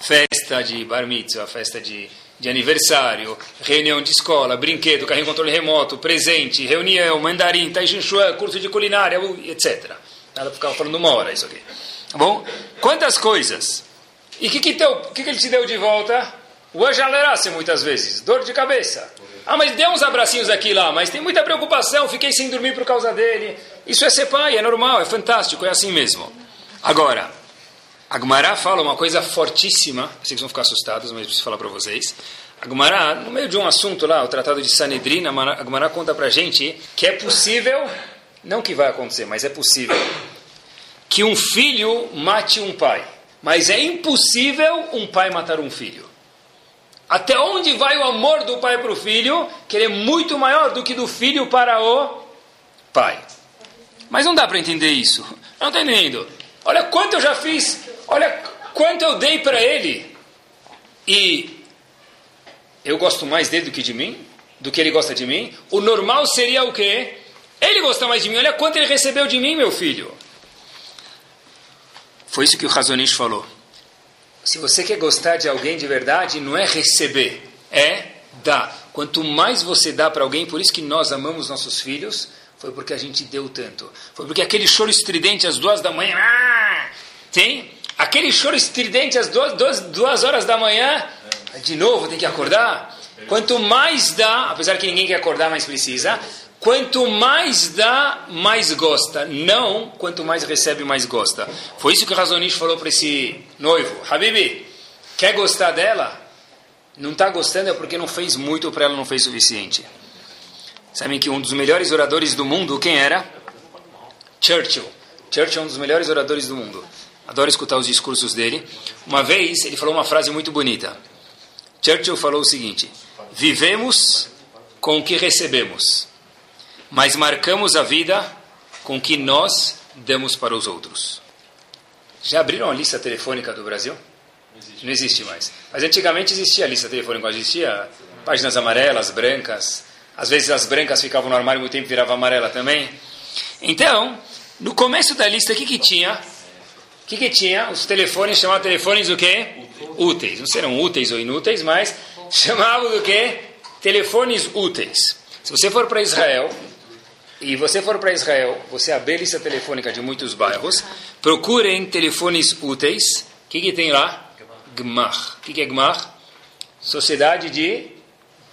Festa de bar mitzvah, festa de, de aniversário, reunião de escola, brinquedo, carrinho controle remoto, presente, reunião, mandarim, taishinchuan, curso de culinária, etc. Nada ficar falando uma hora isso aqui. Tá bom? Quantas coisas? E o que, que, que, que ele te deu de volta? O anjo alerase muitas vezes, dor de cabeça. Ah, mas deu uns abracinhos aqui e lá, mas tem muita preocupação, fiquei sem dormir por causa dele. Isso é ser pai, é normal, é fantástico, é assim mesmo. Agora, a fala uma coisa fortíssima, vocês vão ficar assustados, mas preciso falar para vocês. A no meio de um assunto lá, o Tratado de Sanedrin, a Gemara conta para gente que é possível, não que vai acontecer, mas é possível, que um filho mate um pai. Mas é impossível um pai matar um filho. Até onde vai o amor do pai para o filho, que ele é muito maior do que do filho para o pai. Mas não dá para entender isso. Não está entendendo. Olha quanto eu já fiz, olha quanto eu dei para ele. E eu gosto mais dele do que de mim, do que ele gosta de mim. O normal seria o quê? Ele gosta mais de mim. Olha quanto ele recebeu de mim, meu filho. Foi isso que o Razonish falou. Se você quer gostar de alguém de verdade, não é receber, é dar. Quanto mais você dá para alguém, por isso que nós amamos nossos filhos, foi porque a gente deu tanto. Foi porque aquele choro estridente às duas da manhã, ah, tem? Aquele choro estridente às duas, duas, duas horas da manhã, de novo tem que acordar. Quanto mais dá, apesar que ninguém quer acordar, mas precisa, Quanto mais dá, mais gosta. Não, quanto mais recebe, mais gosta. Foi isso que o Razonish falou para esse noivo. Habibi, quer gostar dela? Não está gostando é porque não fez muito para ela, não fez suficiente. Sabem que um dos melhores oradores do mundo, quem era? Churchill. Churchill é um dos melhores oradores do mundo. Adoro escutar os discursos dele. Uma vez, ele falou uma frase muito bonita. Churchill falou o seguinte: Vivemos com o que recebemos mas marcamos a vida com o que nós damos para os outros. Já abriram a lista telefônica do Brasil? Não existe, Não existe mais. Mas antigamente existia a lista telefônica, existia páginas amarelas, brancas. Às vezes as brancas ficavam no armário muito tempo virava amarela também. Então, no começo da lista, o que, que tinha? O que, que tinha? Os telefones chamavam telefones o quê? Úteis. Não serão úteis ou inúteis, mas chamavam do quê? Telefones úteis. Se você for para Israel, e você for para Israel, você abrir a lista telefônica de muitos bairros, procurem telefones úteis. O que, que tem lá? Gmar. O que, que é Gmar? Sociedade de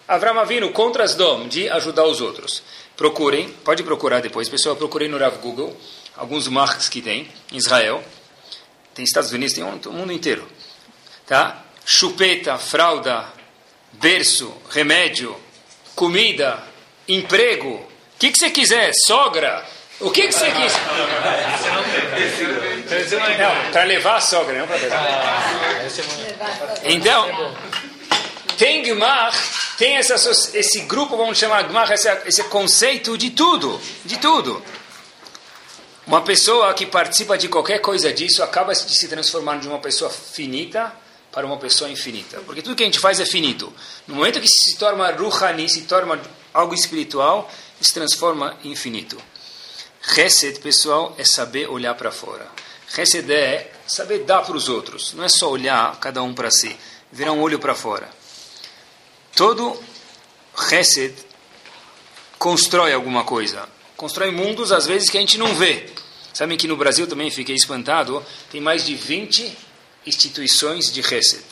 Avram Avinu, contra dom, de ajudar os outros. Procurem, pode procurar depois, pessoal, procurem no Rav Google, alguns marcos que tem em Israel. Tem Estados Unidos, tem o mundo inteiro. Tá? Chupeta, fralda, berço, remédio, comida, emprego, o que, você quiser? Sogra? O que, que você quis? Não, para levar a sogra, não para levar. Então, tem Gmar, tem essa, esse grupo, vamos chamar Gmar, esse, esse conceito de tudo, de tudo. Uma pessoa que participa de qualquer coisa disso acaba de se transformar de uma pessoa finita para uma pessoa infinita. Porque tudo que a gente faz é finito. No momento que se torna ruhani, se torna algo espiritual, se transforma em infinito. Resed, pessoal, é saber olhar para fora. Resed é saber dar para os outros. Não é só olhar cada um para si. Virar um olho para fora. Todo Resed constrói alguma coisa. Constrói mundos, às vezes, que a gente não vê. Sabem que no Brasil também fiquei espantado. Tem mais de 20 instituições de Resed.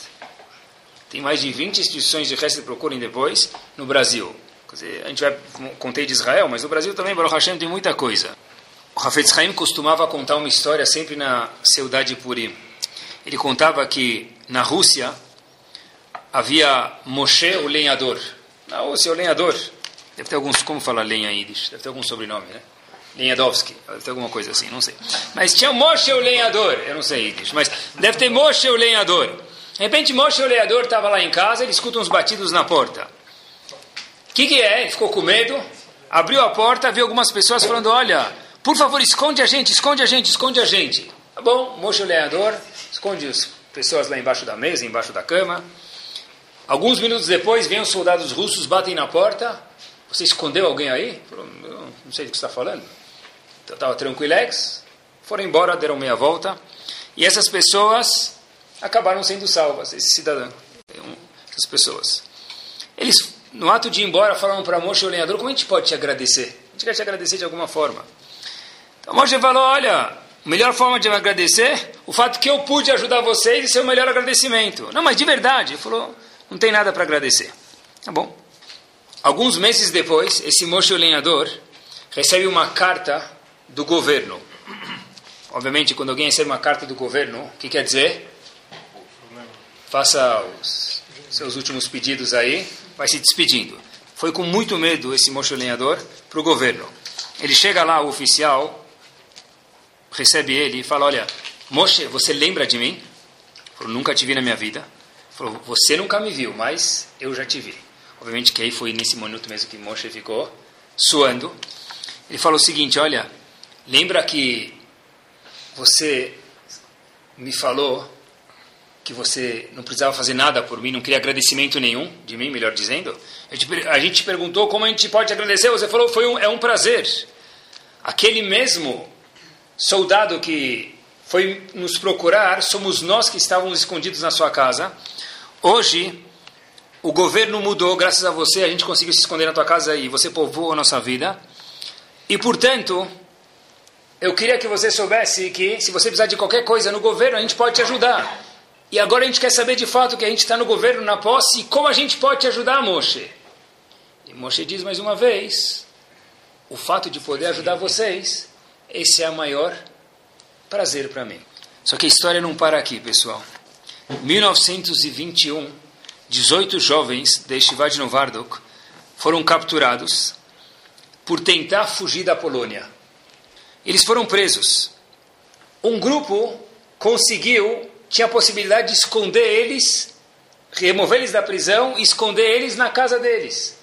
Tem mais de 20 instituições de Resed, procurem depois, no Brasil. Dizer, a gente vai, contei de Israel, mas no Brasil também, Baruch Hashem, tem muita coisa. O Hafetz Haim costumava contar uma história sempre na cidade de Purim. Ele contava que na Rússia havia Moshe, o lenhador. Na Rússia, o lenhador. Deve ter alguns, como fala lenha em Yiddish? Deve ter algum sobrenome, né? Lenhadovski, deve ter alguma coisa assim, não sei. Mas tinha Moshe, o lenhador. Eu não sei Yiddish, mas deve ter Moshe, o lenhador. De repente, Moshe, o lenhador, estava lá em casa, ele escuta uns batidos na porta. O que, que é? Ficou com medo, abriu a porta, viu algumas pessoas falando: Olha, por favor, esconde a gente, esconde a gente, esconde a gente. Tá bom, mocho leador, esconde as pessoas lá embaixo da mesa, embaixo da cama. Alguns minutos depois, vêm os soldados russos, batem na porta. Você escondeu alguém aí? Não sei do que você está falando. Estava tranquilex. Foram embora, deram meia volta. E essas pessoas acabaram sendo salvas, esse cidadão, essas pessoas. Eles, no ato de ir embora, falaram para Moshe, o lenhador, como a gente pode te agradecer? A gente quer te agradecer de alguma forma. Então Moshe falou, olha, a melhor forma de agradecer, o fato que eu pude ajudar vocês, esse é o melhor agradecimento. Não, mas de verdade. Ele falou, não tem nada para agradecer. Tá bom. Alguns meses depois, esse Moshe, o lenhador, recebe uma carta do governo. Obviamente, quando alguém recebe uma carta do governo, o que quer dizer? Faça os seus últimos pedidos aí, vai se despedindo. Foi com muito medo esse mocho lenhador para o governo. Ele chega lá, o oficial recebe ele e fala: Olha, Moshe, você lembra de mim? Falou, nunca te vi na minha vida. Falou, você nunca me viu, mas eu já te vi. Obviamente que aí foi nesse minuto mesmo que Moshe ficou suando. Ele falou o seguinte: Olha, lembra que você me falou que você não precisava fazer nada por mim, não queria agradecimento nenhum de mim, melhor dizendo. A gente, perguntou como a gente pode agradecer, você falou foi um, é um prazer. Aquele mesmo soldado que foi nos procurar, somos nós que estávamos escondidos na sua casa. Hoje, o governo mudou, graças a você, a gente conseguiu se esconder na tua casa e você povoou a nossa vida. E, portanto, eu queria que você soubesse que, se você precisar de qualquer coisa no governo, a gente pode te ajudar. E agora a gente quer saber de fato que a gente está no governo, na posse, e como a gente pode te ajudar, Moshe. E Moshe diz mais uma vez: o fato de poder ajudar vocês, esse é o maior prazer para mim. Só que a história não para aqui, pessoal. 1921, 18 jovens de Estivade Novardok foram capturados por tentar fugir da Polônia. Eles foram presos. Um grupo conseguiu, tinha a possibilidade de esconder eles, remover eles da prisão e esconder eles na casa deles.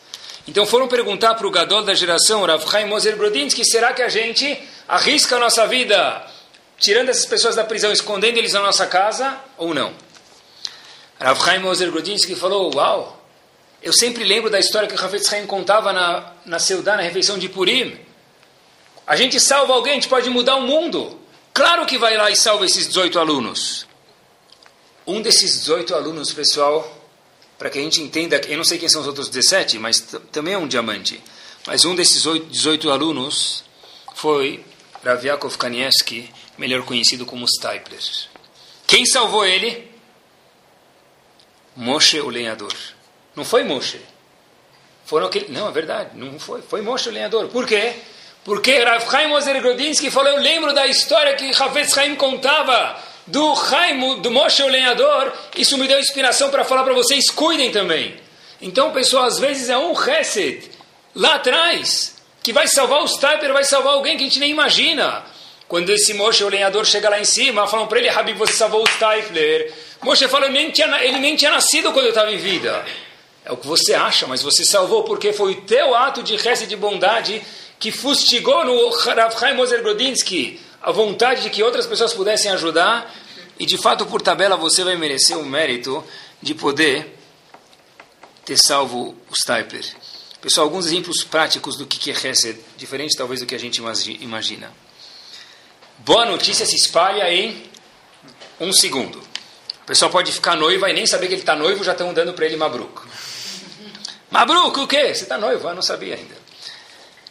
Então foram perguntar para o Gadol da geração, Rav Chaim Moser Brodinski, será que a gente arrisca a nossa vida tirando essas pessoas da prisão, escondendo eles na nossa casa ou não? Rav Chaim Moser Brodinski falou, uau, eu sempre lembro da história que o Chaim contava na, na Seudá, na refeição de Purim. A gente salva alguém, a gente pode mudar o mundo. Claro que vai lá e salva esses 18 alunos. Um desses 18 alunos, pessoal, para que a gente entenda, eu não sei quem são os outros 17, mas também é um diamante. Mas um desses 18 alunos foi Rav Yaakov Kanievski, melhor conhecido como Stipler. Quem salvou ele? Moshe, o lenhador. Não foi Moshe. Foram aquele... Não, é verdade, não foi. Foi Moshe, o lenhador. Por quê? Porque Rav Chaim Ozer Grodinsky falou, eu lembro da história que Ravetz Chaim contava do Chaim, do Moshe, o lenhador. Isso me deu inspiração para falar para vocês, cuidem também. Então, pessoal, às vezes é um Hesed lá atrás que vai salvar os Typer, vai salvar alguém que a gente nem imagina. Quando esse Moshe, o lenhador, chega lá em cima, falam para ele, Habib, você salvou o Stifler. Moshe fala, ele nem, tinha, ele nem tinha nascido quando eu estava em vida. É o que você acha, mas você salvou porque foi o teu ato de resto de bondade que fustigou no Rav Chaim Moser Grodinsky a vontade de que outras pessoas pudessem ajudar. E de fato, por tabela, você vai merecer o mérito de poder ter salvo o Stipler. Pessoal, alguns exemplos práticos do que é Hesed, diferente talvez do que a gente imagina. Boa notícia se espalha em um segundo. O pessoal pode ficar noivo e nem saber que ele está noivo, já estão dando para ele Mabruk. Mabruk, o quê? Você está noivo? Ah, não sabia ainda.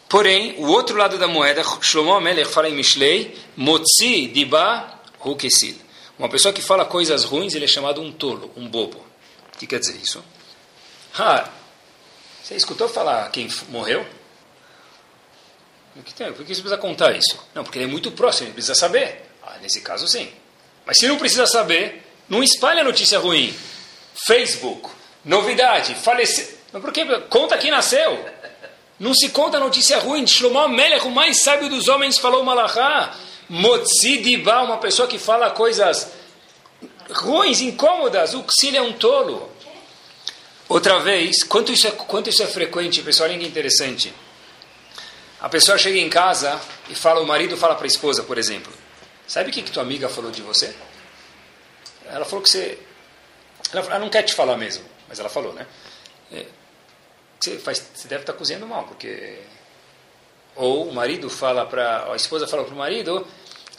Porém, o outro lado da moeda, Shlomo Amelech fala em Mishlei, Motzi Diba Hukesil. Uma pessoa que fala coisas ruins, ele é chamado um tolo, um bobo. O que quer dizer isso? Ah, você escutou falar quem morreu? Por que, você precisa contar isso? Não, porque ele é muito próximo, ele precisa saber. Ah, nesse caso, sim. Mas se não precisa saber, não espalha notícia ruim. Facebook, novidade, faleceu. Mas por que? Conta quem nasceu. Não se conta notícia ruim. Shlomo Melech, o mais sábio dos homens, falou Malachá. Motzi Diba, uma pessoa que fala coisas ruins, incômodas. O Xil é um tolo. Outra vez, quanto isso é, quanto isso é frequente, pessoal, olha que interessante. A pessoa chega em casa e fala, o marido fala para a esposa, por exemplo, sabe o que, que tua amiga falou de você? Ela falou que você... Ela, ela não quer te falar mesmo. mas ela falou, né? Você, faz, você deve estar cozinhando mal, porque... Ou o marido fala para... A esposa fala para o marido,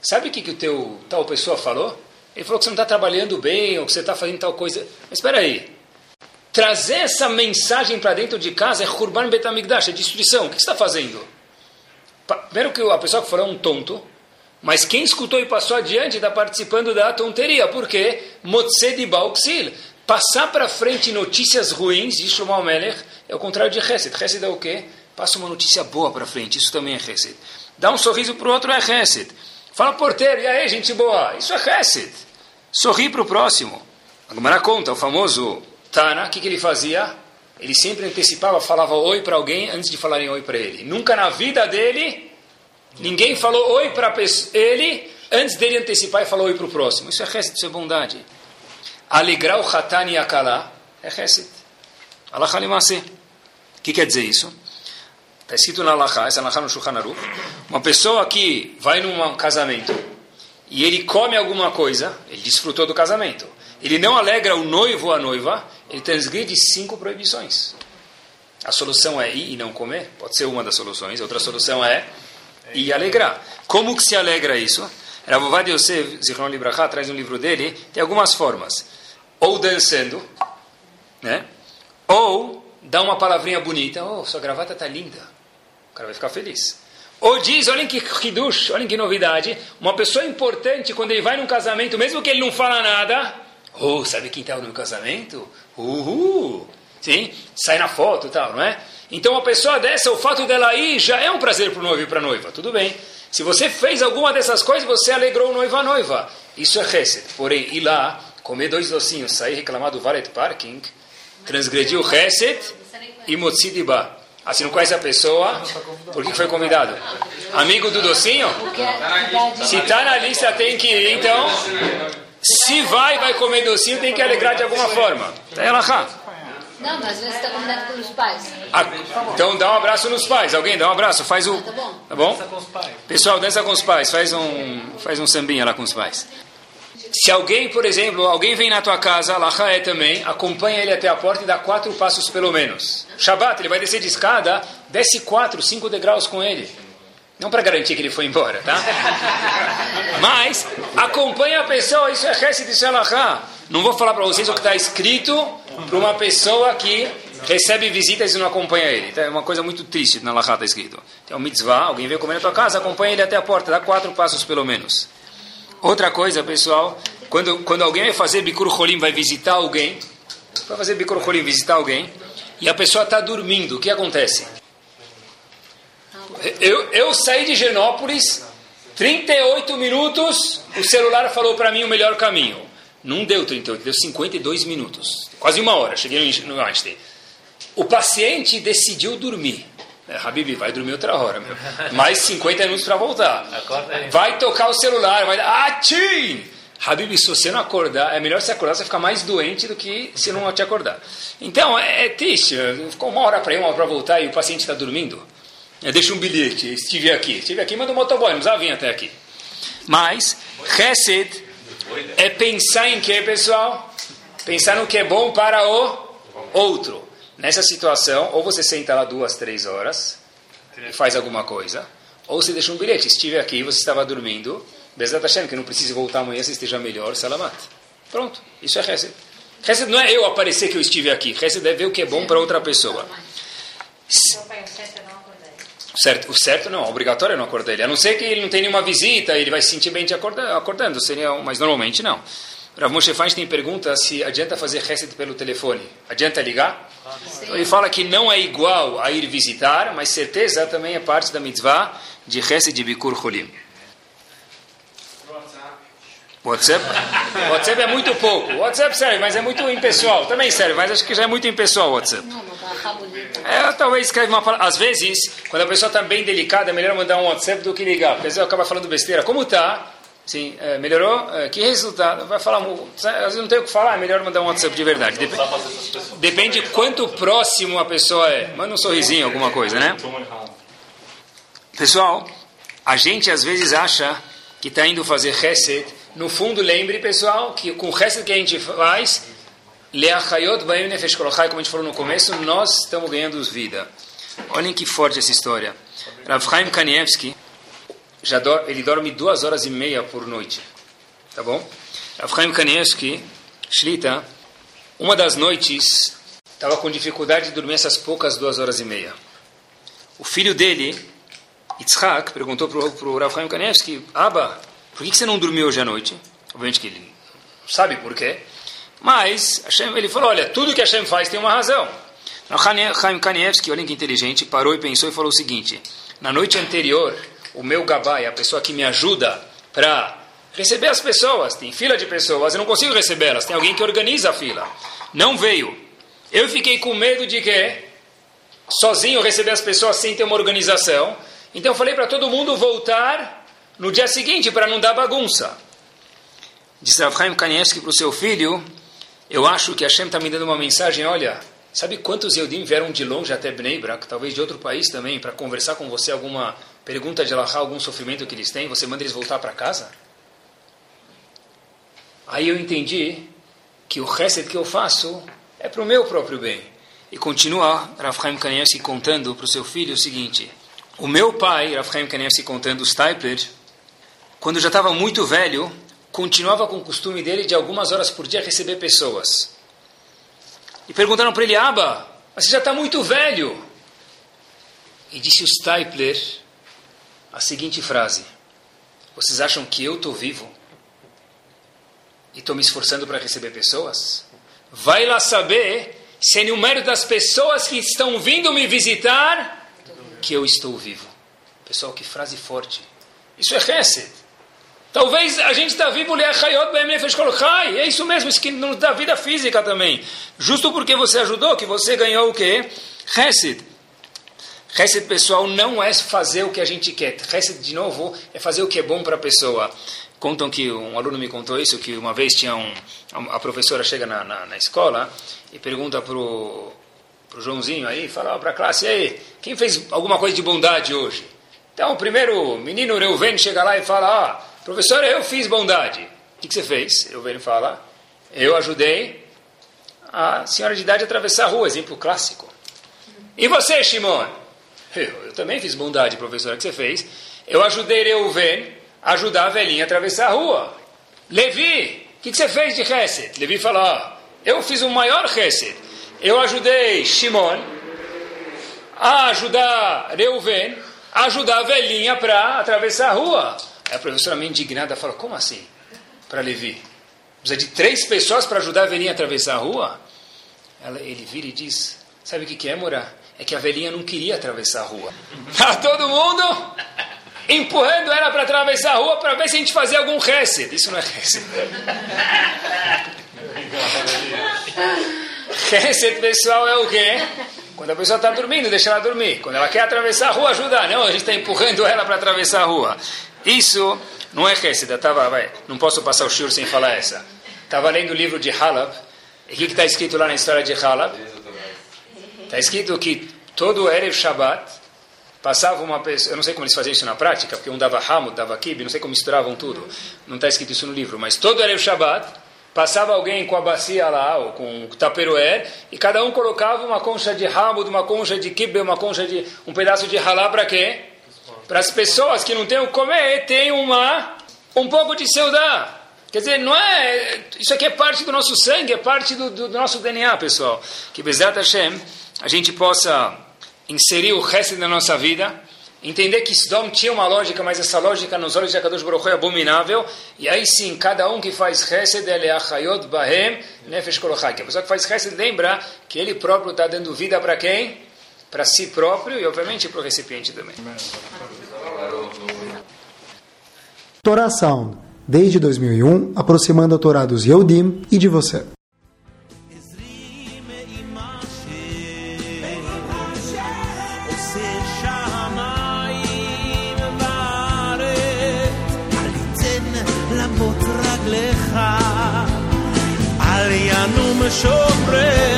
sabe o que, que o teu tal pessoa falou? Ele falou que você não está trabalhando bem, ou que você está fazendo tal coisa. Mas espera aí. Trazer essa mensagem para dentro de casa é Hurban Betamigdash, é destruição. O que você está fazendo? Primeiro que a pessoa que falou é um tonto, mas quem escutou e passou adiante está participando da tonteria. Por quê? Motse de Bauxil. Passar para frente notícias ruins, diz Shlomo Melech, é o contrário de Hesed. Hesed é o quê? Passa uma notícia boa para frente, isso também é Hesed. Dá um sorriso para o outro é Hesed. Fala porteiro, e aí, gente boa? Isso é Hesed. Sorri para o próximo. A Gemara conta, o famoso Tana, o que, que ele fazia? Ele sempre antecipava, falava oi para alguém antes de falarem oi para ele. Nunca na vida dele, ninguém falou oi para ele antes dele antecipar e falar oi para o próximo. Isso é Hesed, isso é bondade. Alegrar o Hatan e Akalá é Hesed. Allah O que quer dizer isso? Está escrito na Alaha, essa Alaha no Shulchan Aruch. Uma pessoa que vai num casamento e ele come alguma coisa, ele desfrutou do casamento. Ele não alegra o noivo ou a noiva, ele transgride cinco proibições. A solução é ir e não comer, pode ser uma das soluções. Outra solução é ir e alegrar. Como que se alegra isso? Ravovad Yosef, Zichron Libraha, traz um livro dele, tem algumas formas. Ou dançando, né? ou dá uma palavrinha bonita, oh, sua gravata está linda cara vai ficar feliz. Ou diz, olhem que hidush, olhem que novidade, uma pessoa importante, quando ele vai num casamento, mesmo que ele não fala nada, oh, sabe quem estava no casamento? Uhul! Sim, sai na foto e tal, não é? Então, uma pessoa dessa, o fato dela ir já é um prazer para o noivo e para a noiva, tudo bem. Se você fez alguma dessas coisas, você alegrou o noivo a noiva. Isso é chesed. Porém, ir lá, comer dois docinhos, sair reclamar do valet parking, transgrediu chesed e motzidibah. Ah, se não conhece a pessoa, por que foi convidado? Amigo do docinho? Se está na lista, tem que ir. Então, se vai, vai comer docinho, tem que alegrar de alguma forma. Ela Não, mas às vezes está combinado com os pais. Ah, então dá um abraço nos pais. Alguém dá um abraço, faz o. tá bom. Tá bom? Pessoal, dança com os pais, faz um, faz um sambinha lá com os pais. Se alguém, por exemplo, alguém vem na tua casa, Laha é também, acompanha ele até a porta e dá quatro passos pelo menos. Shabbat, ele vai descer de escada, desce quatro, cinco degraus com ele. Não para garantir que ele foi embora, tá? Mas acompanha a pessoa, isso é Hesed, isso é Laha. Não vou falar para vocês o que está escrito para uma pessoa que recebe visitas e não acompanha ele. Então, é uma coisa muito triste na Laha está escrito. Tem um mitzvah, alguém veio comer na tua casa, acompanha ele até a porta, dá quatro passos pelo menos. Outra coisa, pessoal, quando, quando alguém vai fazer Bikur Holim, vai visitar alguém, vai fazer Bikur Holim, visitar alguém, e a pessoa está dormindo, o que acontece? Eu, eu saí de Genópolis, 38 minutos, o celular falou para mim o melhor caminho. Não deu 38, deu 52 minutos. Quase uma hora, cheguei no Einstein. O paciente decidiu dormir. É, Habib, vai dormir outra hora, meu. Mais 50 minutos para voltar. Vai tocar o celular, vai dar. Atim! Habib, se você não acordar, é melhor se acordar, você ficar mais doente do que se não te acordar. Então, é, é triste. Ficou uma hora para ir, uma hora para voltar e o paciente está dormindo. Deixa um bilhete, estive aqui. Estive aqui, manda um motoboy, não precisava vir até aqui. Mas, Chesed é pensar em que, pessoal? Pensar no que é bom para o outro. Nessa situação, ou você senta lá duas, três horas e faz alguma coisa, ou você deixa um bilhete. Estive aqui, você estava dormindo, Bezat Hashem, que não precise voltar amanhã, você esteja melhor, Salamat. Pronto, isso é Hesed. Hesed não é eu aparecer que eu estive aqui. Hesed é ver o que é bom para outra pessoa. Certo, o certo não, obrigatório é não acordar ele. A não ser que ele não tenha nenhuma visita, ele vai se sentir bem te acordando, acordando seria, mas normalmente não. Rav Moshe Feinstein pergunta se adianta fazer reset pelo telefone. Adianta ligar? Então ele fala que não é igual a ir visitar, mas certeza também é parte da mitzvah de reset de Bikur Cholim. WhatsApp? WhatsApp é muito pouco. WhatsApp serve, mas é muito impessoal. Também serve, mas acho que já é muito impessoal o WhatsApp. É, talvez escreve uma palavra. Às vezes, quando a pessoa está bem delicada, é melhor mandar um WhatsApp do que ligar. Porque às vezes acaba falando besteira. Como está? Sim, é, melhorou? É, que resultado? Vai falar, às vezes não tem o que falar, é melhor mandar um WhatsApp de verdade. Dep depende quanto próximo a pessoa é. Manda um sorrisinho, alguma coisa, né? Pessoal, a gente às vezes acha que está indo fazer reset. No fundo, lembre, pessoal, que com o reset que a gente faz, Leachayot Baim Nefesh Kolochai, como a gente falou no começo, nós estamos ganhando vida. Olhem que forte essa história. Rav Chaim Kanievski, já do, ele dorme duas horas e meia por noite. Tá bom? Rav Chaim Kanievski, Shlita, uma das noites, estava com dificuldade de dormir essas poucas duas horas e meia. O filho dele, Yitzhak, perguntou para o Rav Chaim Kanievski, Abba, por que, que você não dormiu hoje à noite? Obviamente que ele sabe por quê. Mas Hashem, ele falou, olha, tudo que Hashem faz tem uma razão. Chaim Kanievski, olha que inteligente, parou e pensou e falou o seguinte, na noite anterior, o meu gabai, a pessoa que me ajuda para receber as pessoas, tem fila de pessoas, eu não consigo recebê-las, tem alguém que organiza a fila. Não veio. Eu fiquei com medo de que, sozinho, receber as pessoas sem ter uma organização. Então falei para todo mundo voltar no dia seguinte para não dar bagunça. Disse Rav Chaim Kanievski para o seu filho, eu acho que Hashem está me dando uma mensagem, olha, sabe quantos Eudim vieram de longe até Bnei Brak, talvez de outro país também, para conversar com você alguma pergunta de Allahá, algum sofrimento que eles têm, você manda eles voltar para casa? Aí eu entendi que o resto que eu faço é para o meu próprio bem. E continua Chaim Kanievski contando para o seu filho o seguinte, o meu pai, Chaim Kanievski contando, os Stipler, quando já estava muito velho, continuava com o costume dele de algumas horas por dia receber pessoas. E perguntaram para ele, Aba, você já está muito velho. E disse o Stipler a seguinte frase: Vocês acham que eu estou vivo e estou me esforçando para receber pessoas? Vai lá saber se é número das pessoas que estão vindo me visitar que eu estou vivo. Pessoal, que frase forte. Isso é Hesed. Talvez a gente está vivo, é isso mesmo, isso que nos dá vida física também. Justo porque você ajudou, que você ganhou o quê? Hesed. Hesed, pessoal, não é fazer o que a gente quer. Hesed, de novo, é fazer o que é bom para a pessoa. Contam que um aluno me contou isso, que uma vez tinha um, a professora chega na, na, na escola e pergunta para o Joãozinho aí, fala para a classe, aí, quem fez alguma coisa de bondade hoje? Então, o primeiro menino Reuven chega lá e fala, ah, Professor, eu fiz bondade. O que, que você fez? Eu venho falar. Eu ajudei a senhora de idade a atravessar a rua, exemplo clássico. E você, Shimon? Eu, eu também fiz bondade, professor. O que você fez? Eu ajudei Reuven a ajudar a velhinha a atravessar a rua. Levi, o que, que você fez de Hesed? Levi falou, ah, eu fiz o um maior Hesed. Eu ajudei Shimon a ajudar Reuven a ajudar a velhinha para atravessar a rua. Aí a professora meio indignada fala, como assim? Para Levi? Precisa de três pessoas para ajudar a velhinha a atravessar a rua? Ela, ele vira e diz, sabe o que, que é, Mora? É que a velhinha não queria atravessar a rua. Tá todo mundo empurrando ela para atravessar a rua para ver se a gente fazia algum reset. Isso não é reset. reset, pessoal, é o quê? Quando a pessoa está dormindo, deixa ela dormir. Quando ela quer atravessar a rua, ajuda. Não, a gente está empurrando ela para atravessar a rua. Isso não é Hesed. Tava, vai, não posso passar o shur sem falar essa. Estava lendo o livro de Halab. E o que está escrito lá na história de Halab? Está escrito que todo Erev Shabbat passava uma pessoa, eu não sei como eles faziam isso na prática, porque um dava Hamud, dava Kib, não sei como misturavam tudo. Não está escrito isso no livro, mas todo Erev Shabbat passava alguém com a bacia lá, ou com o taperoé, e cada um colocava uma concha de Hamud, uma concha de Kib, uma concha de um pedaço de halá para quê? para as pessoas que não têm o comer, tem uma, um pouco de seudá. Quer dizer, não é. Isso aqui é parte do nosso sangue, é parte do, do, do nosso DNA, pessoal. Que Bezat Hashem, a gente possa inserir o resto da nossa vida, entender que Sdom tinha uma lógica, mas essa lógica nos olhos de Akadosh Baruch é abominável, e aí sim, cada um que faz Hesed, ele é Achayot Bahem Nefesh Kolochai. Que a pessoa que faz Hesed lembra que ele próprio está dando vida para quem? Para si próprio e, obviamente, para o recipiente também. Sound, desde 2001, aproximando a Torá dos Yehudim e de você. sombreros.